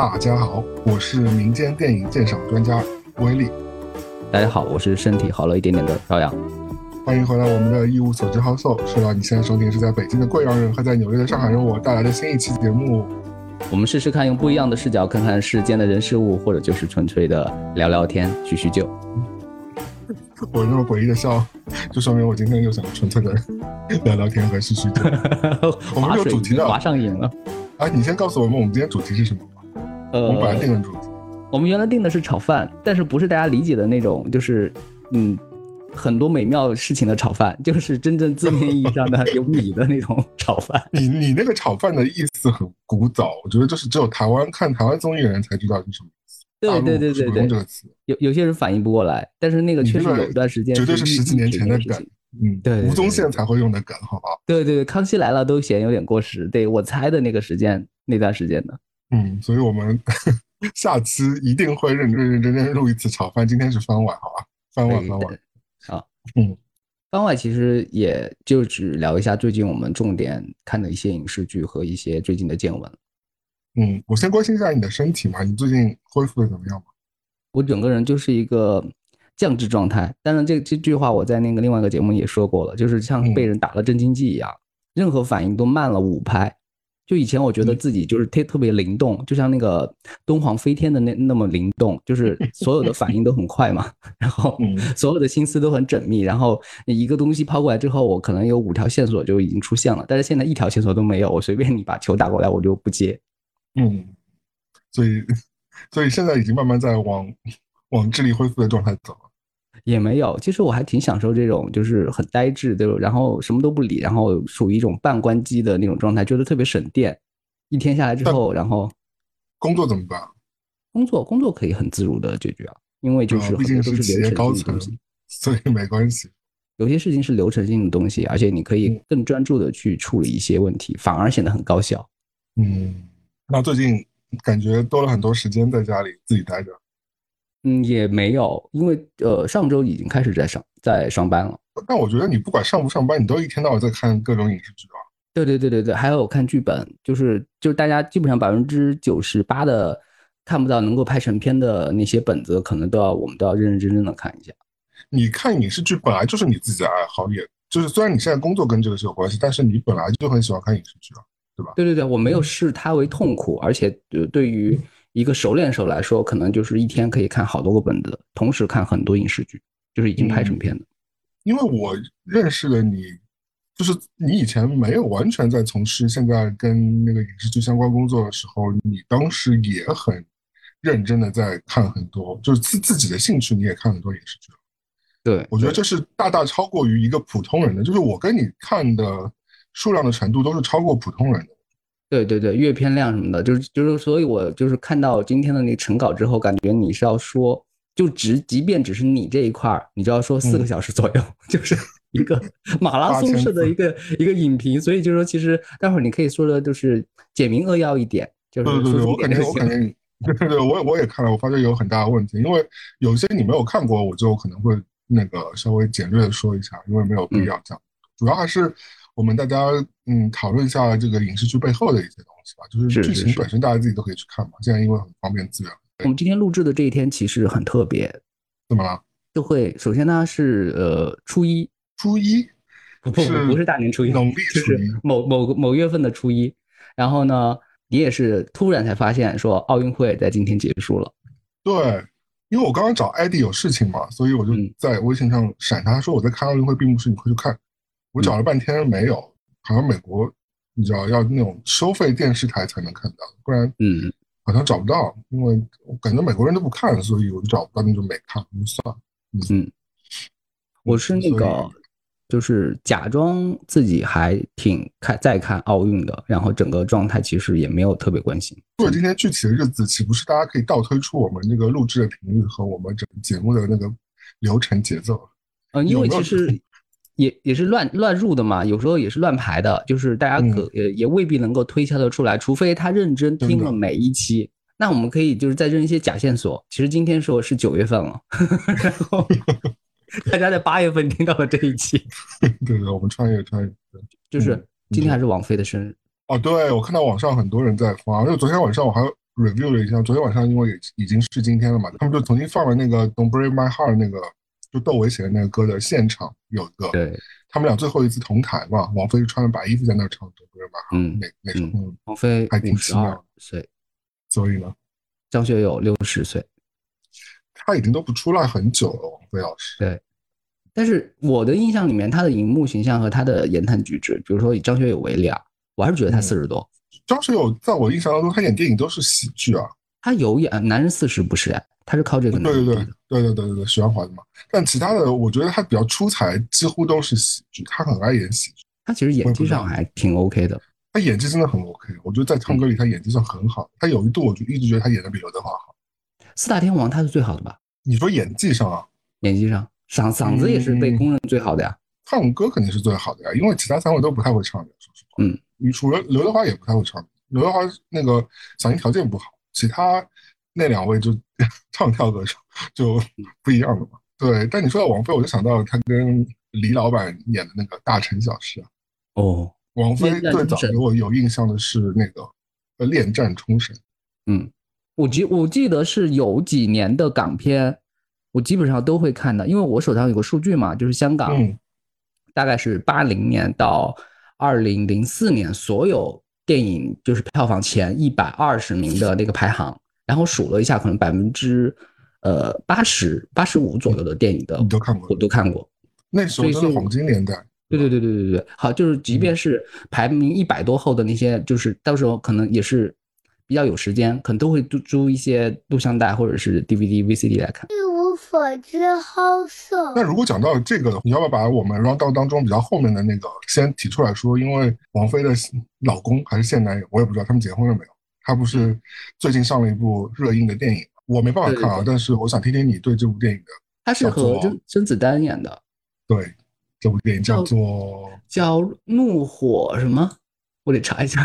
大家好，我是民间电影鉴赏专家威力。大家好，我是身体好了一点点的朝阳。欢迎回来，我们的一无所知好搜。是了，你现在收听是在北京的贵阳人和在纽约的上海人我带来的新一期节目。我们试试看，用不一样的视角看看世间的人事物，或者就是纯粹的聊聊天、叙叙旧。我那么诡异的笑，就说明我今天又想纯粹的聊聊天和叙叙旧。我们有主题的，划上瘾了。哎，你先告诉我们，我们今天主题是什么吧？呃，我们本来定的主题，我们原来定的是炒饭，但是不是大家理解的那种，就是嗯，很多美妙事情的炒饭，就是真正字面意义上的有米的那种炒饭。你你那个炒饭的意思很古早，我觉得就是只有台湾看台湾综艺的人才知道是什么。对对对对对，有有些人反应不过来，但是那个确实有一段时间绝对是十几年前的梗，嗯，对，吴宗宪才会用的梗，好不好？对对对，康熙来了都嫌有点过时，对我猜的那个时间那段时间的。嗯，所以我们 下期一定会认认认真真录一次炒饭。今天是番外，好吧？番外番外。好，嗯，番外其实也就只聊一下最近我们重点看的一些影视剧和一些最近的见闻。嗯，我先关心一下你的身体嘛，你最近恢复的怎么样嘛？我整个人就是一个降智状态。当然，这这句话我在那个另外一个节目也说过了，就是像被人打了镇静剂一样，任何反应都慢了五拍。就以前我觉得自己就是特特别灵动，就像那个敦煌飞天的那那么灵动，就是所有的反应都很快嘛，然后所有的心思都很缜密，然后一个东西抛过来之后，我可能有五条线索就已经出现了，但是现在一条线索都没有，我随便你把球打过来，我就不接。嗯，所以，所以现在已经慢慢在往往智力恢复的状态走了。也没有，其实我还挺享受这种，就是很呆滞，对吧？然后什么都不理，然后属于一种半关机的那种状态，觉得特别省电。一天下来之后，然后工作怎么办？工作工作可以很自如的解决啊，因为就是毕竟是企业高层，所以没关系。有些事情是流程性的东西，而且你可以更专注的去处理一些问题，反而显得很高效。嗯。那最近感觉多了很多时间在家里自己待着，嗯，也没有，因为呃上周已经开始在上在上班了。但我觉得你不管上不上班，你都一天到晚在看各种影视剧啊。对对对对对，还有看剧本，就是就是大家基本上百分之九十八的看不到能够拍成片的那些本子，可能都要我们都要认认真真的看一下。你看影视剧本来就是你自己的爱好，也就是虽然你现在工作跟这个是有关系，但是你本来就很喜欢看影视剧啊。对吧对对对，我没有视它为痛苦，而且对对于一个熟练手来说，可能就是一天可以看好多个本子，同时看很多影视剧，就是已经拍成片的。因为我认识的你，就是你以前没有完全在从事现在跟那个影视剧相关工作的时候，你当时也很认真的在看很多，就是自自己的兴趣，你也看很多影视剧。对，我觉得这是大大超过于一个普通人的，就是我跟你看的。数量的程度都是超过普通人的，对对对，阅片量什么的，就是就是，所以我就是看到今天的那个成稿之后，感觉你是要说，就只即便只是你这一块儿，你就要说四个小时左右，就是一个 马拉松式的一个。一个影评，所以就是说，其实待会儿你可以说的就是简明扼要一点，就是对对对，我肯定我肯定，对对对，我我也看了，我发现有很大的问题，因为有些你没有看过，我就可能会那个稍微简略的说一下，因为没有必要讲，主要还是。我们大家嗯讨论一下这个影视剧背后的一些东西吧，就是剧情本身大家自己都可以去看嘛。现在因为很方便资源。我们今天录制的这一天其实很特别，怎么了？就会首先呢是呃初一，初一不不不是大年初一，农历 初一，某某某月份的初一。然后呢，你也是突然才发现说奥运会在今天结束了。对，因为我刚刚找艾迪有事情嘛，所以我就在微信上闪他说我在看奥运会闭幕式，你快去看。我找了半天没有，好像美国你知道要那种收费电视台才能看到，不然嗯好像找不到，因为我感觉美国人都不看，所以我就找不到，那就没看，就算了。嗯，我是那个就是假装自己还挺看在看奥运的，然后整个状态其实也没有特别关心。如果今天具体的日子岂不是大家可以倒推出我们那个录制的频率和我们整个节目的那个流程节奏？嗯，因为其实。也也是乱乱入的嘛，有时候也是乱排的，就是大家可也也未必能够推敲得出来，除非他认真听了每一期。那我们可以就是再扔一些假线索。其实今天说是九月份了，然后 大家在八月份听到了这一期。对对，我们穿越穿越，就是今天还是王菲的生日。哦，对，我看到网上很多人在发，因为昨天晚上我还 review 了一下，昨天晚上因为也已经是今天了嘛，他们就重新放了那个 Don't Break My Heart 那个就窦唯写的那个歌的现场有一个，对，他们俩最后一次同台嘛，王菲穿着白衣服在那唱 Don't Break My Heart，那那首，嗯，王菲还挺奇妙，岁，所以呢，张学友六十岁，他已经都不出来很久了，王菲老师，对。但是我的印象里面，他的荧幕形象和他的言谈举止，比如说以张学友为例啊，我还是觉得他四十多。张学友在我印象当中，他演电影都是喜剧啊。他有演《男人四十》，不是哎，他是靠这个。对对对对对对对对，徐安华的嘛。但其他的，我觉得他比较出彩，几乎都是喜剧。他很爱演喜剧。他其实演技上还挺 OK 的。他演技真的很 OK，我觉得在唱歌里他演技算很好。他有一度我就一直觉得他演的比刘德华好。四大天王他是最好的吧？你说演技上啊？演技上。嗓嗓子也是被公认最好的呀，唱歌肯定是最好的呀，因为其他三位都不太会唱的，说实话。嗯，你除了刘德华也不太会唱，刘德华那个嗓音条件不好，其他那两位就 唱跳歌手就不一样了嘛。对，但你说到王菲，我就想到她跟李老板演的那个《大城小事》啊。哦，王菲最早给我有印象的是那个《恋战冲绳》。嗯，我记我记得是有几年的港片。我基本上都会看的，因为我手上有个数据嘛，就是香港，大概是八零年到二零零四年所有电影就是票房前一百二十名的那个排行，然后数了一下，可能百分之呃八十八十五左右的电影的你都看过，我都看过。那时候真的黄金年代。对对对对对对，好，就是即便是排名一百多后的那些，就是到时候可能也是比较有时间，可能都会租租一些录像带或者是 DVD、VCD 来看。一无所知好色。那如果讲到这个，你要不要把我们 round 当中比较后面的那个先提出来说？因为王菲的老公还是现男友，我也不知道他们结婚了没有。他不是最近上了一部热映的电影，我没办法看啊。但是我想听听你对这部电影的。他是和甄甄子丹演的。对，这部电影叫做叫怒火什么？我得查一下。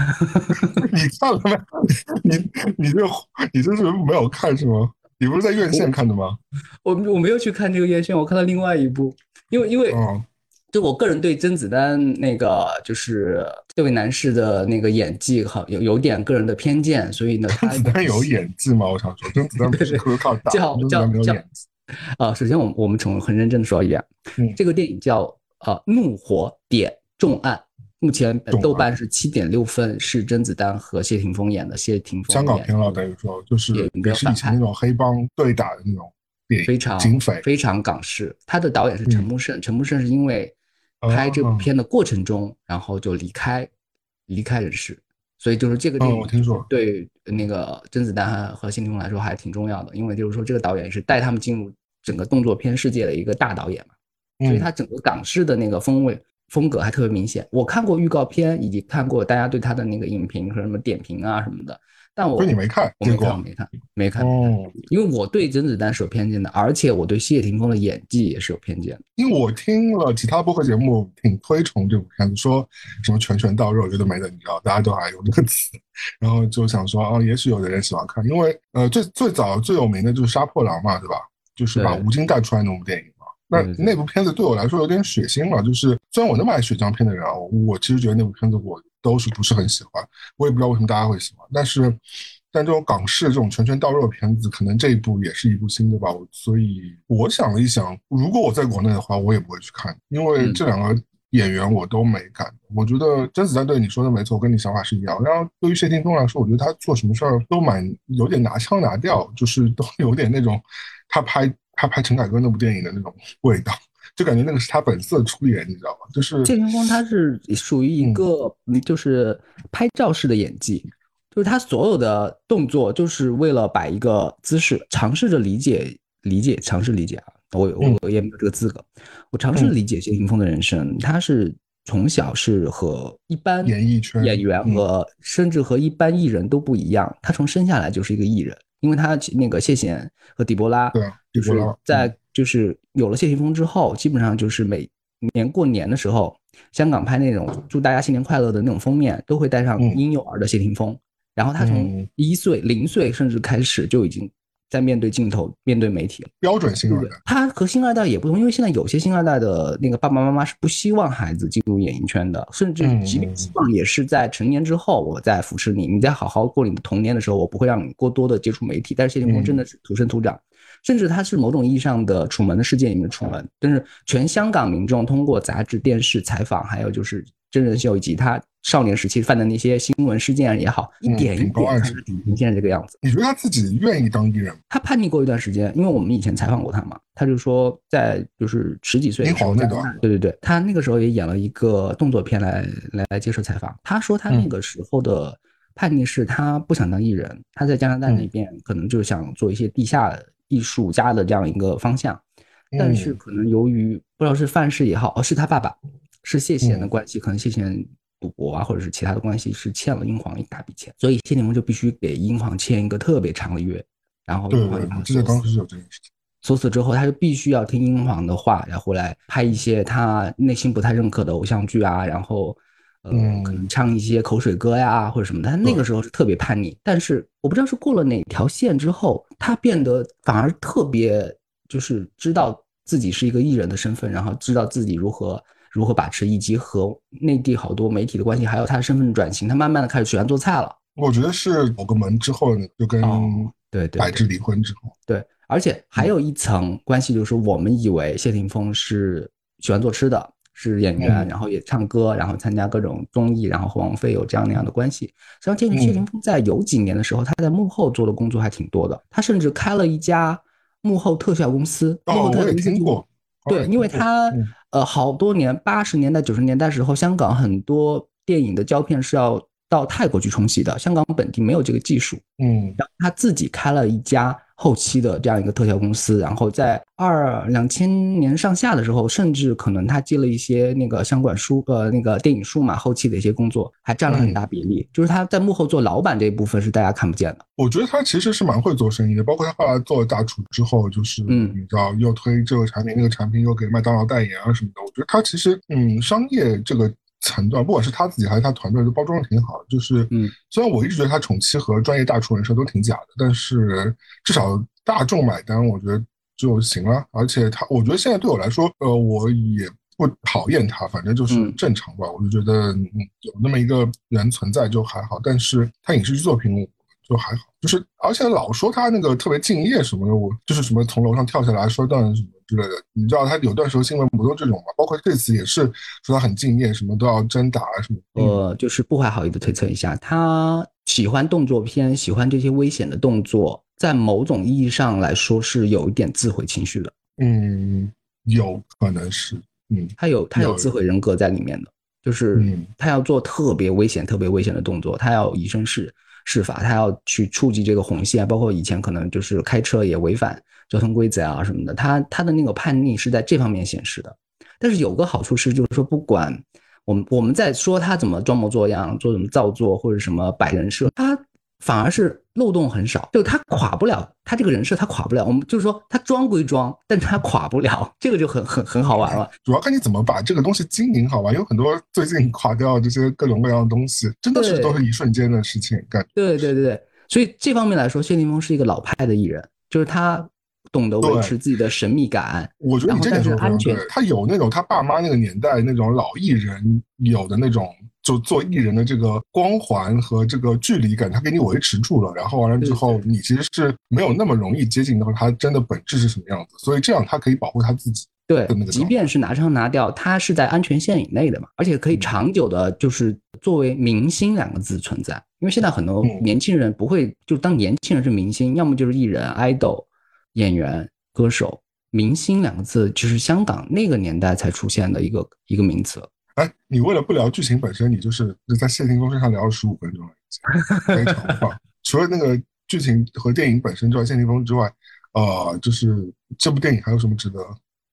你看了没？你你这你这是没有看是吗？你不是在院线看的吗？我我没有去看这个院线，我看了另外一部，因为因为，就我个人对甄子丹那个就是这位男士的那个演技好有有点个人的偏见，所以呢，甄子丹有演技吗？我想说，甄子丹不是靠打，叫叫叫啊！首先，我我们从很认真的说一遍，这个电影叫啊《怒火点重案》。目前豆瓣是七点六分，是甄子丹和谢霆锋演的。谢霆锋香港片了，等于说就是也是以前那种黑帮对打的那种电影，非常警匪，非常港式。他的导演是陈木胜，陈木胜是因为拍这部片的过程中，然后就离开离开人世，所以就是这个电影，我听说对那个甄子丹和谢霆锋来说还挺重要的，因为就是说这个导演是带他们进入整个动作片世界的一个大导演嘛，所以他整个港式的那个风味。风格还特别明显，我看过预告片，以及看过大家对他的那个影评和什么点评啊什么的，但我你没看，我没看，没看，没看，哦，因为我对甄子丹是有偏见的，而且我对谢霆锋的演技也是有偏见的。因为我听了其他播客节目，挺推崇这部片子，说什么拳拳到肉，觉得没的，你知道，大家都爱用这个词，然后就想说，啊，也许有的人喜欢看，因为呃，最最早最有名的就是杀破狼嘛，对吧？就是把吴京带出来那部电影。那那部片子对我来说有点血腥了，就是虽然我那么爱血浆片的人啊，我其实觉得那部片子我都是不是很喜欢，我也不知道为什么大家会喜欢。但是，但这种港式这种拳拳到肉的片子，可能这一部也是一部新的吧。所以我想了一想，如果我在国内的话，我也不会去看，因为这两个演员我都没感。我觉得甄子丹对你说的没错，跟你想法是一样。然后对于谢霆锋来说，我觉得他做什么事儿都蛮有点拿腔拿调，就是都有点那种他拍。他拍陈凯歌那部电影的那种味道，就感觉那个是他本色出演，你知道吗？就是谢霆锋，他是属于一个就是拍照式的演技，就是他所有的动作就是为了摆一个姿势，尝试着理解理解，尝试理解啊！我我也没有这个资格，我尝试理解谢霆锋的人生。他是从小是和一般演艺圈演员和甚至和一般艺人都不一样，他从生下来就是一个艺人。因为他那个谢贤和狄波拉，对，就是在就是有了谢霆锋之后，基本上就是每年过年的时候，香港拍那种祝大家新年快乐的那种封面，都会带上婴幼儿的谢霆锋。然后他从一岁、零岁甚至开始就已经在面对镜头、面对媒体了。标准星二代，他和星二代也不同，因为现在有些星二代的那个爸爸妈妈是不希望孩子进入演艺圈的，甚至即便希望，也是在成年之后，我再扶持你，你再好好过你的童年的时候，我不会让你过多的接触媒体。但是谢霆锋真的是土生土长。甚至他是某种意义上的《楚门的世界》里面的楚门，但是全香港民众通过杂志、电视采访，还有就是真人秀以及他少年时期犯的那些新闻事件也好，一点一点开始呈现这个样子。你觉得他自己愿意当艺人？他叛逆过一段时间，因为我们以前采访过他嘛，他就说在就是十几岁的时候，那段，对对对，他那个时候也演了一个动作片来来接受采访。他说他那个时候的叛逆是他不想当艺人，他在加拿大那边可能就是想做一些地下。艺术家的这样一个方向，但是可能由于不知道是范式也好，哦，是他爸爸是谢贤的关系，可能谢贤赌博啊，或者是其他的关系，是欠了英皇一大笔钱，所以谢霆锋就必须给英皇签一个特别长的约，然后对记得当时有这件事情。从此之后，他就必须要听英皇的话，然后来拍一些他内心不太认可的偶像剧啊，然后。嗯，可能唱一些口水歌呀，或者什么的。他那个时候是特别叛逆，但是我不知道是过了哪条线之后，他变得反而特别，就是知道自己是一个艺人的身份，然后知道自己如何如何把持，以及和内地好多媒体的关系，还有他的身份转型。他慢慢的开始喜欢做菜了。我觉得是某个门之后，就跟对对白志离婚之后，对，而且还有一层关系，就是我们以为谢霆锋是喜欢做吃的。是演员，然后也唱歌，然后参加各种综艺，然后和王菲有这样那样的关系。实际上，谢霆锋在有几年的时候，他在幕后做的工作还挺多的。他甚至开了一家幕后特效公司。哦，我也听过。对，因为他呃，好多年，八十年代、九十年代时候，香港很多电影的胶片是要到泰国去冲洗的，香港本地没有这个技术。嗯，然后他自己开了一家。后期的这样一个特效公司，然后在二两千年上下的时候，甚至可能他接了一些那个相关书，呃，那个电影数码后期的一些工作，还占了很大比例。就是他在幕后做老板这一部分是大家看不见的。我觉得他其实是蛮会做生意的，包括他后来做了大厨之后，就是嗯，你知道又推这个产品那个产品，又给麦当劳代言啊什么的。我觉得他其实嗯，商业这个。层段，不管是他自己还是他团队，都包装的挺好。就是，嗯，虽然我一直觉得他宠妻和专业大厨人设都挺假的，但是至少大众买单，我觉得就行了。而且他，我觉得现在对我来说，呃，我也不讨厌他，反正就是正常吧。我就觉得，嗯，有那么一个人存在就还好。但是他影视剧作品就还好，就是而且老说他那个特别敬业什么的，我就是什么从楼上跳下来摔断什么。之类的，你知道他有段时候新闻不都这种吗？包括这次也是说他很敬业，什么都要真打啊什么。呃，就是不怀好意的推测一下，他喜欢动作片，喜欢这些危险的动作，在某种意义上来说是有一点自毁情绪的。嗯，有可能是，嗯，他有他有自毁人格在里面的，就是他要做特别危险、特别危险的动作，他要以身试试法，他要去触及这个红线，包括以前可能就是开车也违反。交通规则啊什么的，他他的那个叛逆是在这方面显示的。但是有个好处是，就是说不管我们我们在说他怎么装模作样、做什么造作或者什么摆人设，他反而是漏洞很少，就他垮不了，他这个人设他垮不了。我们就是说他装归装，但他垮不了，这个就很很很好玩了。主要看你怎么把这个东西经营好吧。有很多最近垮掉这些各种各样的东西，真的是都是一瞬间的事情。感对对对对，所以这方面来说，谢霆锋是一个老派的艺人，就是他。懂得维持自己的神秘感，我觉得你这点是安全。他有那种他爸妈那个年代那种老艺人有的那种，就做艺人的这个光环和这个距离感，他给你维持住了。然后完了之后，你其实是没有那么容易接近到他真的本质是什么样子。所以这样他可以保护他自己。对，即便是拿枪拿掉，他是在安全线以内的嘛，而且可以长久的，就是作为明星两个字存在。因为现在很多年轻人不会就当年轻人是明星，要么就是艺人 idol。演员、歌手、明星两个字，就是香港那个年代才出现的一个一个名词。哎，你为了不聊剧情本身，你就是在谢霆锋身上聊了十五分钟了，非常棒。除了那个剧情和电影本身之外，谢霆锋之外，呃，就是这部电影还有什么值得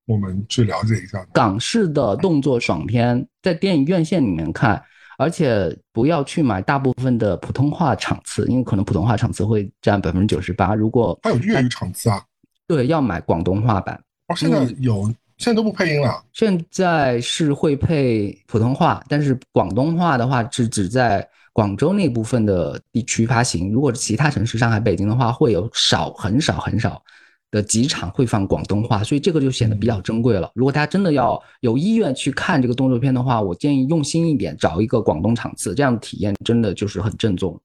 我们去了解一下？港式的动作爽片，在电影院线里面看。而且不要去买大部分的普通话场次，因为可能普通话场次会占百分之九十八。如果还有粤语场次啊？对，要买广东话版。哦，现在有，现在都不配音了。现在是会配普通话，但是广东话的话是只在广州那部分的地区发行，如果是其他城市，上海、北京的话，会有少很少很少的几场会放广东话，所以这个就显得比较珍贵了。如果大家真的要有意愿去看这个动作片的话，我建议用心一点，找一个广东场次，这样的体验真的就是很正宗。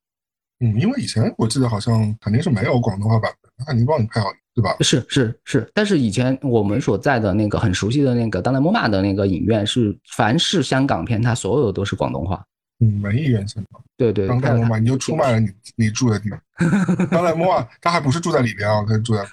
嗯，因为以前我记得好像肯定是没有广东话版本，那肯定帮你配好，对吧？是是是，但是以前我们所在的那个很熟悉的那个当代摩马的那个影院，是凡是香港片，它所有的都是广东话。嗯，文艺院线嘛。对对，当代摩马，你就出卖了你你住的地方。当代摩马，他还不是住在里边啊，他住在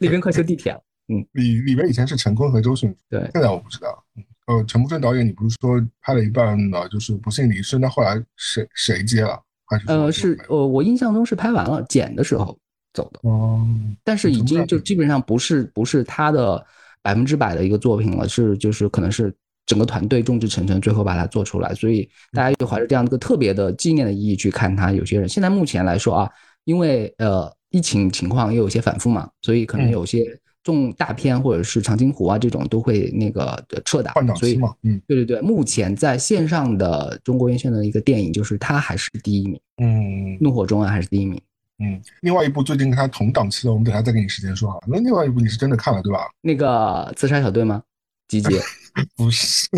里 边快修地铁了。嗯，里里边以前是陈坤和周迅。对，现在我不知道。呃，陈木胜导演，你不是说拍了一半呢，就是不幸离世，那后来谁谁接了？还是呃，是呃，我印象中是拍完了剪的时候走的。哦，但是已经就基本上不是不是他的百分之百的一个作品了，是就是可能是整个团队众志成城，最后把它做出来，所以大家就怀着这样一个特别的纪念的意义去看它。有些人现在目前来说啊，因为呃疫情情况也有些反复嘛，所以可能有些。重大片或者是长津湖啊这种都会那个撤档，所以嗯，对对对，目前在线上的中国院线的一个电影就是它还是第一名，嗯，怒火中啊还是第一名，嗯，另外一部最近跟他同档期的，我们等下再给你时间说啊。那另外一部你是真的看了对吧？那个自杀小队吗？集结？不是，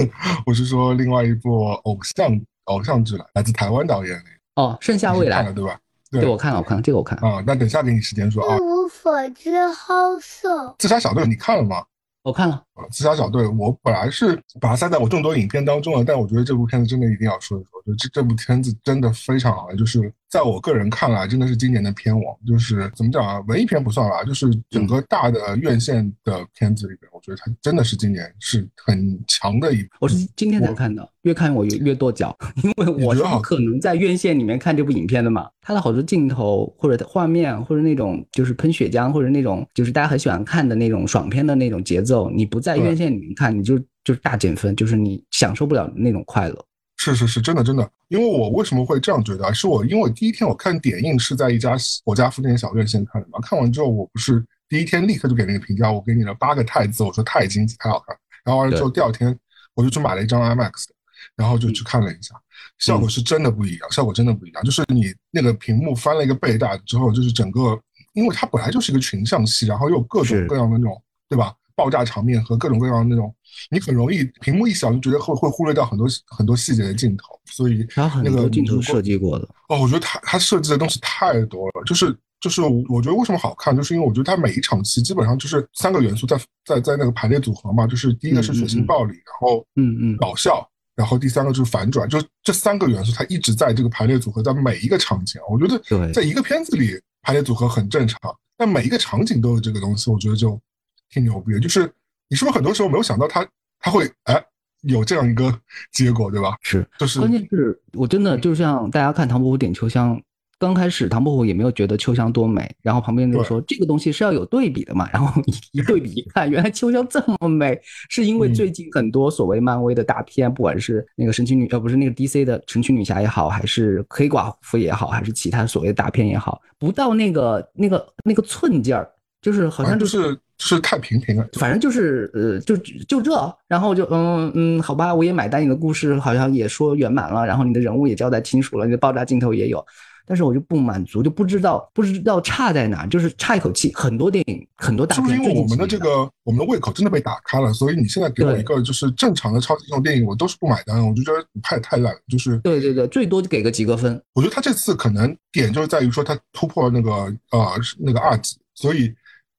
我是说另外一部偶像偶像剧了，来自台湾导演哦，盛夏未来看了对吧？对，我看了，我看了，这个我看啊。那等下给你时间说啊。一无所知，好色。自杀小队你看了吗？我看了。自杀小队，我本来是把它塞在我众多影片当中了，但我觉得这部片子真的一定要说一说。就这这部片子真的非常好，就是在我个人看来，真的是今年的片王。就是怎么讲啊，文艺片不算吧，就是整个大的院线的片子里边，我觉得它真的是今年是很强的一部。我是今天才看的，越看我越跺脚，因为我是不可能在院线里面看这部影片的嘛。它的好多镜头或者画面或者那种就是喷血浆或者那种就是大家很喜欢看的那种爽片的那种节奏，你不在院线里面看，你就就是大减分，就是你享受不了那种快乐。是是是，真的真的，因为我为什么会这样觉得？是我因为第一天我看点映是在一家我家附近的小院线看的嘛，看完之后我不是第一天立刻就给那个评价，我给你了八个太字，我说太经济太好看。然后完了之后第二天我就去买了一张 IMAX 的，然后就去看了一下，效果是真的不一样，效果真的不一样。就是你那个屏幕翻了一个倍大之后，就是整个，因为它本来就是一个群像戏，然后又各种各样的那种，对吧？爆炸场面和各种各样的那种，你很容易屏幕一小就觉得会会忽略掉很多很多细节的镜头，所以那个镜头设计过的哦，我觉得他他设计的东西太多了，就是就是我觉得为什么好看，就是因为我觉得他每一场戏基本上就是三个元素在在在那个排列组合嘛，就是第一个是血腥暴力，然后嗯嗯。搞笑，然后第三个就是反转，就这三个元素它一直在这个排列组合在每一个场景，我觉得在一个片子里排列组合很正常，但每一个场景都有这个东西，我觉得就。挺牛逼的，就是你是不是很多时候没有想到他他会哎有这样一个结果，对吧？是，就是关键是我真的就像大家看唐伯虎点秋香，刚开始唐伯虎也没有觉得秋香多美，然后旁边就说这个东西是要有对比的嘛，然后一对比一看，原来秋香这么美，是因为最近很多所谓漫威的大片，不管是那个神奇女呃不是那个 DC 的神奇女侠也好，还是黑寡妇也好，还是其他所谓的大片也好，不到那个那个那个寸劲儿。就是好像就是是太平平了，反正就是呃就就这，然后就嗯嗯好吧，我也买单，你的故事好像也说圆满了，然后你的人物也交代清楚了，你的爆炸镜头也有，但是我就不满足，就不知道不知道差在哪，就是差一口气。很多电影很多大片，是因为我们的这个我们的胃口真的被打开了，所以你现在给我一个就是正常的超级英雄电影，我都是不买单，我就觉得太太烂了。就是对对对，最多就给个及格分。我觉得他这次可能点就是在于说他突破了那个呃那个二级，所以。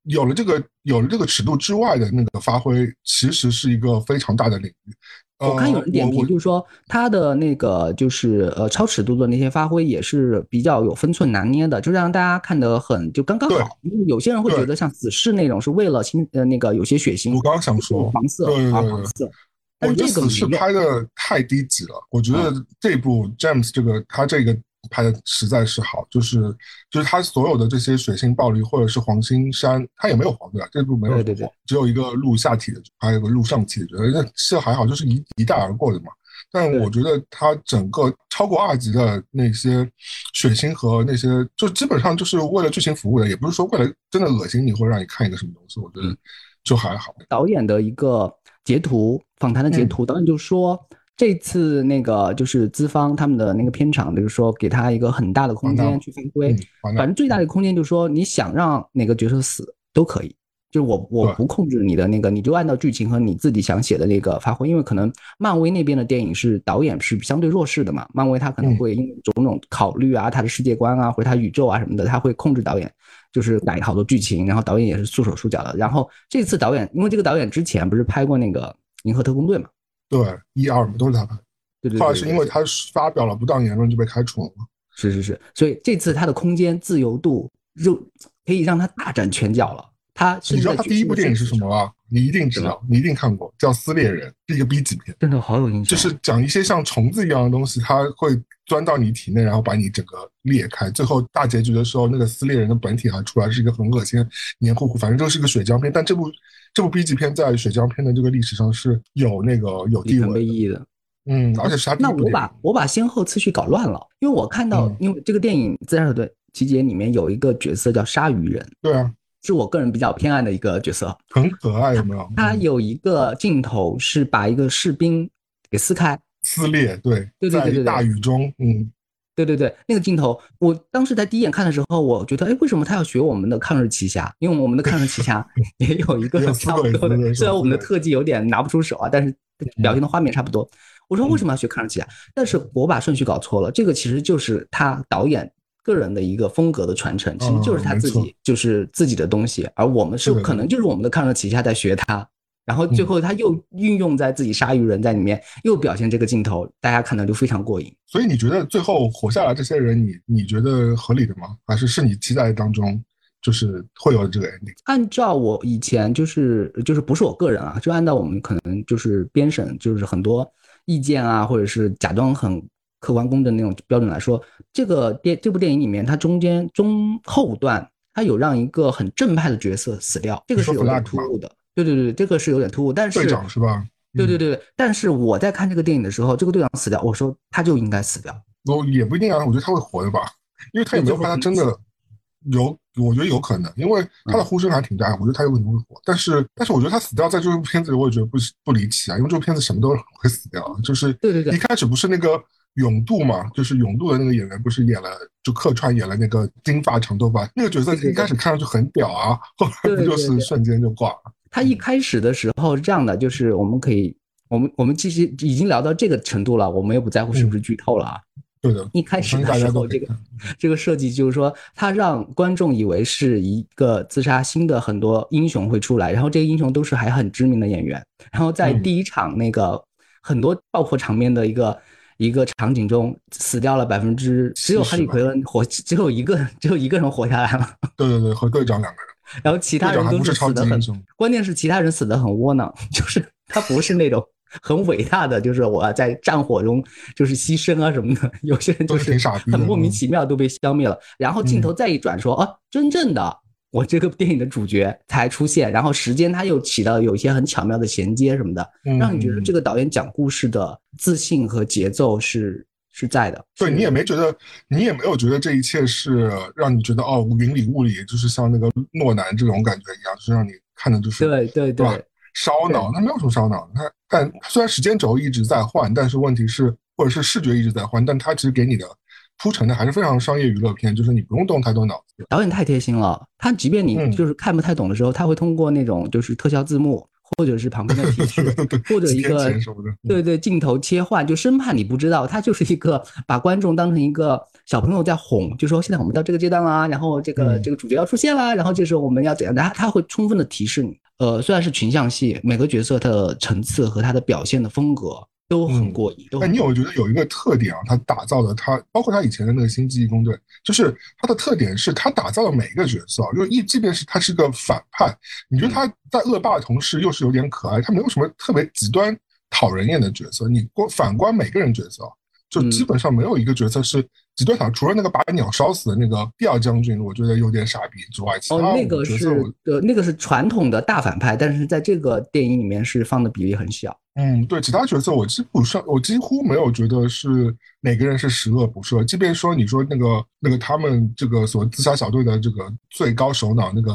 有了这个，有了这个尺度之外的那个发挥，其实是一个非常大的领域。我看有人点评，就是说他的那个就是呃超尺度的那些发挥也是比较有分寸拿捏的，就让大家看得很就刚刚好。因为有些人会觉得像死侍那种是为了清呃那个有些血腥，我刚刚想说黄色啊黄色。我觉得死侍拍的太低级了。我觉得这部 James 这个他这个。拍的实在是好，就是就是他所有的这些血腥暴力，或者是黄金山，他也没有黄对吧？这部没有黄，只有一个录下体的，还有个录上体的，觉得那其实还好，就是一一带而过的嘛。但我觉得他整个超过二级的那些血腥和那些，就基本上就是为了剧情服务的，也不是说为了真的恶心你或者让你看一个什么东西，我觉得就还好。导演的一个截图访谈的截图，导演就说。这次那个就是资方他们的那个片场，就是说给他一个很大的空间去发挥，反正最大的空间就是说你想让哪个角色死都可以。就是我我不控制你的那个，你就按照剧情和你自己想写的那个发挥，因为可能漫威那边的电影是导演是相对弱势的嘛，漫威他可能会因为种种考虑啊，他的世界观啊或者他宇宙啊什么的，他会控制导演，就是改好多剧情，然后导演也是束手束脚的。然后这次导演，因为这个导演之前不是拍过那个《银河特工队》嘛，对，一二都是他拍，对对，后来是因为他发表了不当言论就被开除了嘛，是是是，所以这次他的空间自由度就可以让他大展拳脚了。他你知道他第一部电影是什么吗？你一定知道，你一定看过，叫《撕裂人》，是一个 B 级片，真的好有印象。就是讲一些像虫子一样的东西，它会钻到你体内，然后把你整个裂开。最后大结局的时候，那个撕裂人的本体还出来，是一个很恶心、黏糊糊，反正就是个血浆片。但这部这部 B 级片在水浆片的这个历史上是有那个有地位意义的。嗯，而且是他那我把我把先后次序搞乱了，因为我看到，因为这个电影《自杀小队集结》里面有一个角色叫鲨鱼人。对啊。是我个人比较偏爱的一个角色，很可爱，有没有？他有一个镜头是把一个士兵给撕开、撕裂，对，对对对，大雨中，嗯，对对对，那个镜头，我当时在第一眼看的时候，我觉得，哎，为什么他要学我们的抗日奇侠？因为我们的抗日奇侠 也有一个差不多的，虽然我们的特技有点拿不出手啊，但是表现的画面差不多。我说为什么要学抗日奇侠？但是我把顺序搞错了，这个其实就是他导演。个人的一个风格的传承，其实就是他自己，就是自己的东西，而我们是可能就是我们的抗日奇侠在学他，然后最后他又运用在自己鲨鱼人在里面，又表现这个镜头，大家看到就非常过瘾。所以你觉得最后活下来这些人，你你觉得合理的吗？还是是你期待当中就是会有这个 ending？按照我以前就是就是不是我个人啊，就按照我们可能就是编审就是很多意见啊，或者是假装很。客观公正那种标准来说，这个电这部电影里面，它中间中后段，它有让一个很正派的角色死掉，这个是有点突兀的。对对对，这个是有点突兀。但是队长是吧？对对对，但是我在看这个电影的时候，这个队长死掉，我说他就应该死掉。哦也不一定啊，我觉得他会活的吧，因为他也没有发他真的有，我觉得有可能，因为他的呼声还挺大，我觉得他有可能会活。但是但是我觉得他死掉在这部片子里，我也觉得不不离奇啊，因为这部片子什么都会死掉，就是对对对，一开始不是那个。永渡嘛，就是永渡的那个演员，不是演了就客串演了那个金发长头发那个角色，一开始看上去很屌啊，后来不就是瞬间就挂了。他一开始的时候是这样的，就是我们可以，我们我们其实已经聊到这个程度了，我们也不在乎是不是剧透了啊。对的，一开始的时候这个这个设计就是说，他让观众以为是一个自杀新的很多英雄会出来，然后这些英雄都是还很知名的演员，然后在第一场那个很多爆破场面的一个。一个场景中死掉了百分之，只有哈利奎恩活，只有一个只有一个人活下来了。对对对，和队长两个人。然后其他人都是死的很，关键是其他人死的很窝囊，就是他不是那种很伟大的，就是我在战火中就是牺牲啊什么的。有些人就是很莫名其妙都被消灭了。然后镜头再一转，说啊，真正的。我这个电影的主角才出现，然后时间他又起到有一些很巧妙的衔接什么的，让你觉得这个导演讲故事的自信和节奏是是在的。对你也没觉得，你也没有觉得这一切是让你觉得哦云里雾里，就是像那个诺南这种感觉一样，就是让你看的就是对对对烧脑。那没有什么烧脑，它但虽然时间轴一直在换，但是问题是或者是视觉一直在换，但它其实给你的。铺陈的还是非常商业娱乐片，就是你不用动太多脑子。导演太贴心了，他即便你就是看不太懂的时候，他会通过那种就是特效字幕，或者是旁边的 提示，或者一个对对镜头切换，就生怕你不知道。他就是一个把观众当成一个小朋友在哄，就说现在我们到这个阶段啦，然后这个这个主角要出现啦，然后这时候我们要怎样？他他会充分的提示你。呃，虽然是群像戏，每个角色他的层次和他的表现的风格。都很过瘾。哎，你有觉得有一个特点啊？他打造的他，包括他以前的那个《星际义工队》，就是他的特点是他打造的每一个角色，就一即便是他是个反派，你觉得他在恶霸的同时又是有点可爱，他没有什么特别极端讨人厌的角色。你过反观每个人角色，就基本上没有一个角色是极端讨，除了那个把鸟烧死的那个第二将军，我觉得有点傻逼之外，其他那个是呃那个是传统的大反派，但是在这个电影里面是放的比例很小。嗯，对，其他角色我基本上我几乎没有觉得是哪个人是十恶不赦。即便说你说那个那个他们这个所自杀小队的这个最高首脑那个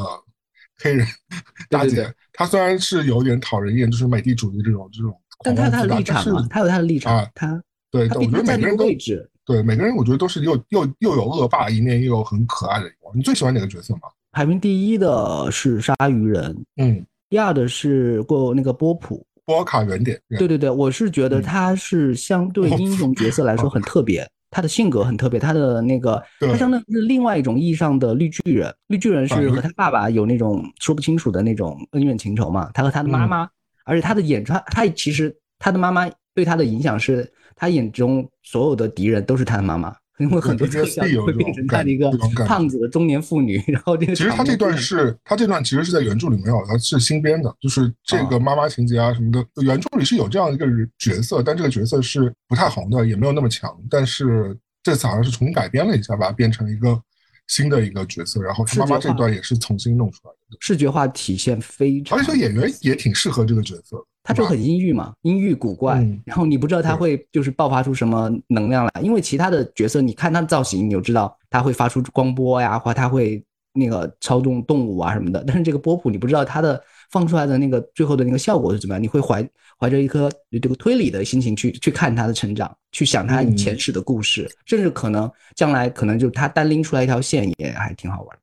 黑人 大姐，她虽然是有点讨人厌，就是美帝主义这种这种但他有他的立场嘛，他有他的立场，他对，我觉得每个人都置，对每个人，我觉得都是又又又有恶霸一面，又有很可爱的一面。你最喜欢哪个角色吗？排名第一的是鲨鱼人，嗯，第二的是过那个波普，波卡原点。对对对，我是觉得他是相对英雄角色来说很特别，他的性格很特别，他的那个他相当于是另外一种意义上的绿巨人。绿巨人是和他爸爸有那种说不清楚的那种恩怨情仇嘛，他和他的妈妈，而且他的演他他其实他的妈妈对他的影响是他眼中所有的敌人都是他的妈妈。因为很多特效会变成他的一个胖子的中年妇女，然后这个其实他这段是他这段其实是在原著里没有，他是新编的，就是这个妈妈情节啊什么的，原著里是有这样一个角色，但这个角色是不太红的，也没有那么强，但是这次好像是重新改编了一下，把它变成一个新的一个角色，然后他妈妈这段也是重新弄出来的，视觉化体现非常，而且演员也挺适合这个角色。他就很阴郁嘛，阴郁古怪，然后你不知道他会就是爆发出什么能量来，因为其他的角色，你看他的造型，你就知道他会发出光波呀，或他会那个操纵动物啊什么的。但是这个波普，你不知道他的放出来的那个最后的那个效果是怎么样，你会怀怀着一颗这个推理的心情去去看他的成长，去想他前世的故事，甚至可能将来可能就他单拎出来一条线也还挺好玩。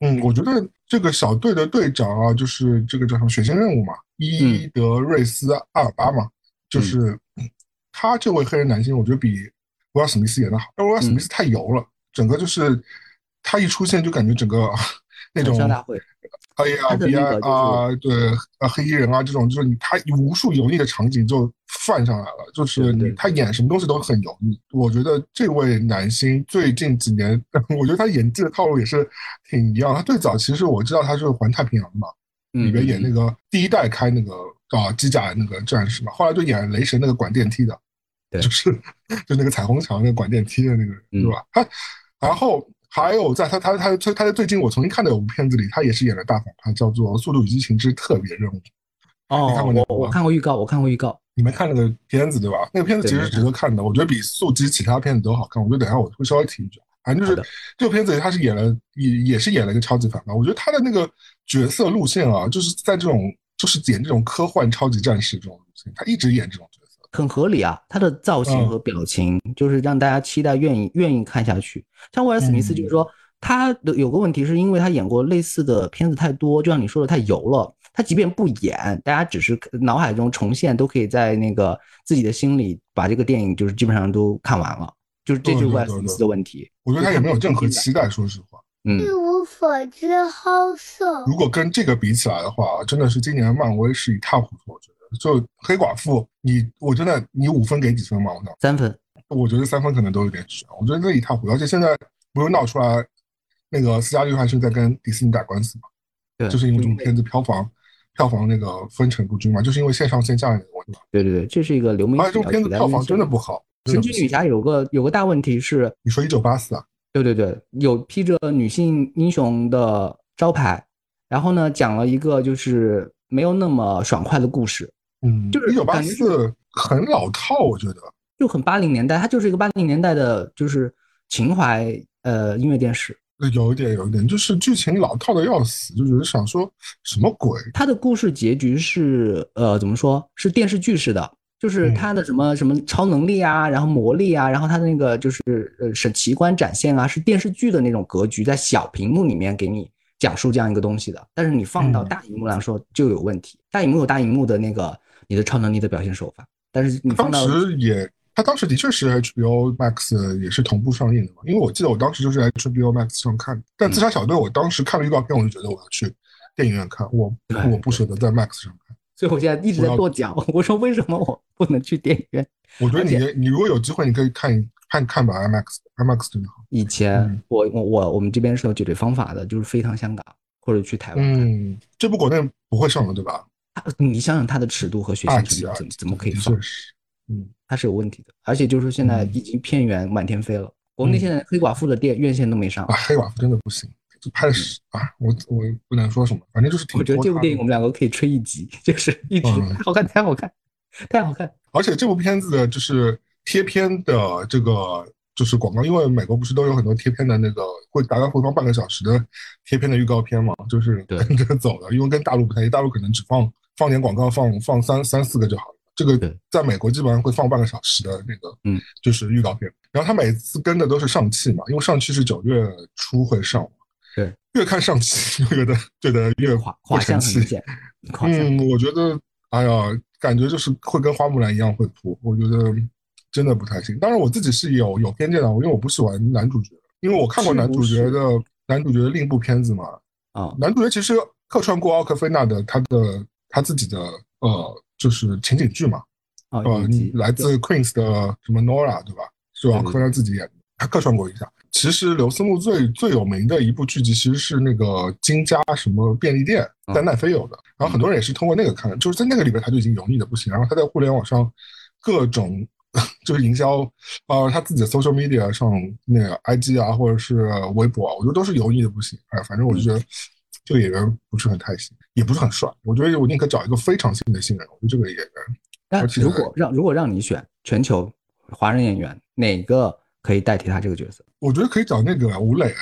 嗯，我觉得这个小队的队长啊，就是这个叫什么血线任务嘛，伊德瑞斯阿尔巴嘛，就是他这位黑人男星，我觉得比威尔史密斯演的好。但威尔史密斯太油了，整个就是他一出现就感觉整个 那种。哎呀，比啊啊，对啊，黑衣人啊，这种就是你他无数油腻的场景就泛上来了，就是你他演什么东西都很油腻。我觉得这位男星最近几年，我觉得他演技的套路也是挺一样。他最早其实我知道他是环太平洋嘛，里边演那个第一代开那个啊机甲那个战士嘛，后来就演雷神那个管电梯的，就是 就那个彩虹桥那个管电梯的那个人，对吧？他然后。还有在他他他他他在最近我重新看的有部片子里，他也是演了大反派，叫做《速度与激情之特别任务》。哦，你看过我我看过预告，我看过预告。你们看那个片子对吧？那个片子其实值得看的，我觉得比《速激》其他片子都好看。我觉得等下我会稍微提一句，反正就是这个片子里他是演了也也是演了一个超级反派。我觉得他的那个角色路线啊，就是在这种就是演这种科幻超级战士这种路线，他一直演这种。很合理啊，他的造型和表情就是让大家期待、愿意愿意看下去。像威尔·史密斯，就是说他的有个问题，是因为他演过类似的片子太多，就像你说的太油了。他即便不演，大家只是脑海中重现，都可以在那个自己的心里把这个电影就是基本上都看完了。就是这就是威尔·史密斯的问题。我觉得他也没有任何期待，说实话。嗯。一无所知，好色。如果跟这个比起来的话，真的是今年漫威是一塌糊涂。我觉得。就黑寡妇，你我真的你五分给几分嘛？我操，三分。我觉得三分可能都有点悬。我觉得这一塌糊涂，而且现在不是闹出来那个斯嘉丽约翰逊在跟迪士尼打官司嘛？对，就是因为这种片子票房票房那个分成不均嘛，就是因为线上线下那个问题。对对对，这是一个流媒体。而且这种片子票房真的不好。神奇女侠有个有个大问题是，你说一九八四啊？对对对，有披着女性英雄的招牌，然后呢讲了一个就是没有那么爽快的故事。嗯，就是一九八四很老套，我觉得就很八零年代，它就是一个八零年代的，就是情怀呃音乐电视。有一点，有一点，就是剧情老套的要死，就觉得想说什么鬼。它的故事结局是呃怎么说？是电视剧式的，就是它的什么什么超能力啊，然后魔力啊，然后它的那个就是呃是奇观展现啊，是电视剧的那种格局，在小屏幕里面给你讲述这样一个东西的。但是你放到大荧幕来说就有问题，大荧幕有大荧幕的那个。你的超能力的表现手法，但是你当时也，他当时的确是 HBO Max 也是同步上映的嘛，因为我记得我当时就是 HBO Max 上看的。但自杀小队我当时看了预告片，我就觉得我要去电影院看，我我不舍得在 Max 上看，所以我现在一直在跺脚，我说为什么我不能去电影院？我觉得你你如果有机会，你可以看看看吧 IMAX，IMAX 真的好。以前我我我我们这边是有解决方法的，就是飞趟香港或者去台湾。嗯，这部国内不会上的对吧？他，你想想他的尺度和血腥程度怎么怎么可以放？嗯，他是有问题的，而且就是现在已经片源满天飞了。国内现在黑寡妇的电院线都没上啊，黑寡妇真的不行，就拍的是啊，我我不能说什么，反正就是。我觉得这部电影我们两个可以吹一集，就是一直好看，太好看，太好看。而且这部片子的就是贴片的这个就是广告，因为美国不是都有很多贴片的那个会大概会放半个小时的贴片的预告片嘛，就是跟着走的，因为跟大陆不太一样，大陆可能只放。放点广告，放放三三四个就好了。这个在美国基本上会放半个小时的那个，嗯，就是预告片。然后他每次跟的都是上汽嘛，因为上汽是九月初会上嘛。对，越看上汽就觉得觉得越垮垮成气。嗯，我觉得，哎呀，感觉就是会跟花木兰一样会扑，我觉得真的不太行。当然我自己是有有偏见的，因为我不喜欢男主角，因为我看过男主角的男主角的另一部片子嘛。啊，男主角其实客串过奥克菲娜的他的他自己的呃，就是情景剧嘛。呃，来自 Queen's 的什么 Nora 对吧？是奥克菲娜自己演的，他客串过一下。其实刘思慕最最有名的一部剧集，其实是那个金家什么便利店，在奈飞有的。然后很多人也是通过那个看的，就是在那个里边他就已经油腻的不行。然后他在互联网上各种 就是营销，呃，他自己的 social media 上那个 IG 啊，或者是微博，我觉得都是油腻的不行。哎，反正我就觉得这个演员不是很太行，也不是很帅。我觉得我宁可找一个非常新的新人。我觉得这个演员，但如果让如果让你选全球华人演员哪个？可以代替他这个角色，我觉得可以找那个吴磊。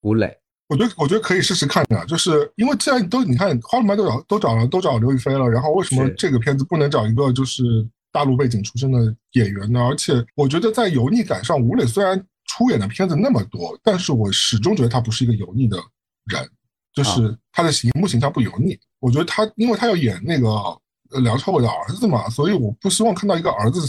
吴磊，我觉得我觉得可以试试看的，就是因为既然都你看花木兰都找都找了都找刘亦菲了，然后为什么这个片子不能找一个就是大陆背景出身的演员呢？而且我觉得在油腻感上，吴磊虽然出演的片子那么多，但是我始终觉得他不是一个油腻的人，就是他的荧幕形象不油腻。我觉得他因为他要演那个。梁朝伟的儿子嘛，所以我不希望看到一个儿子，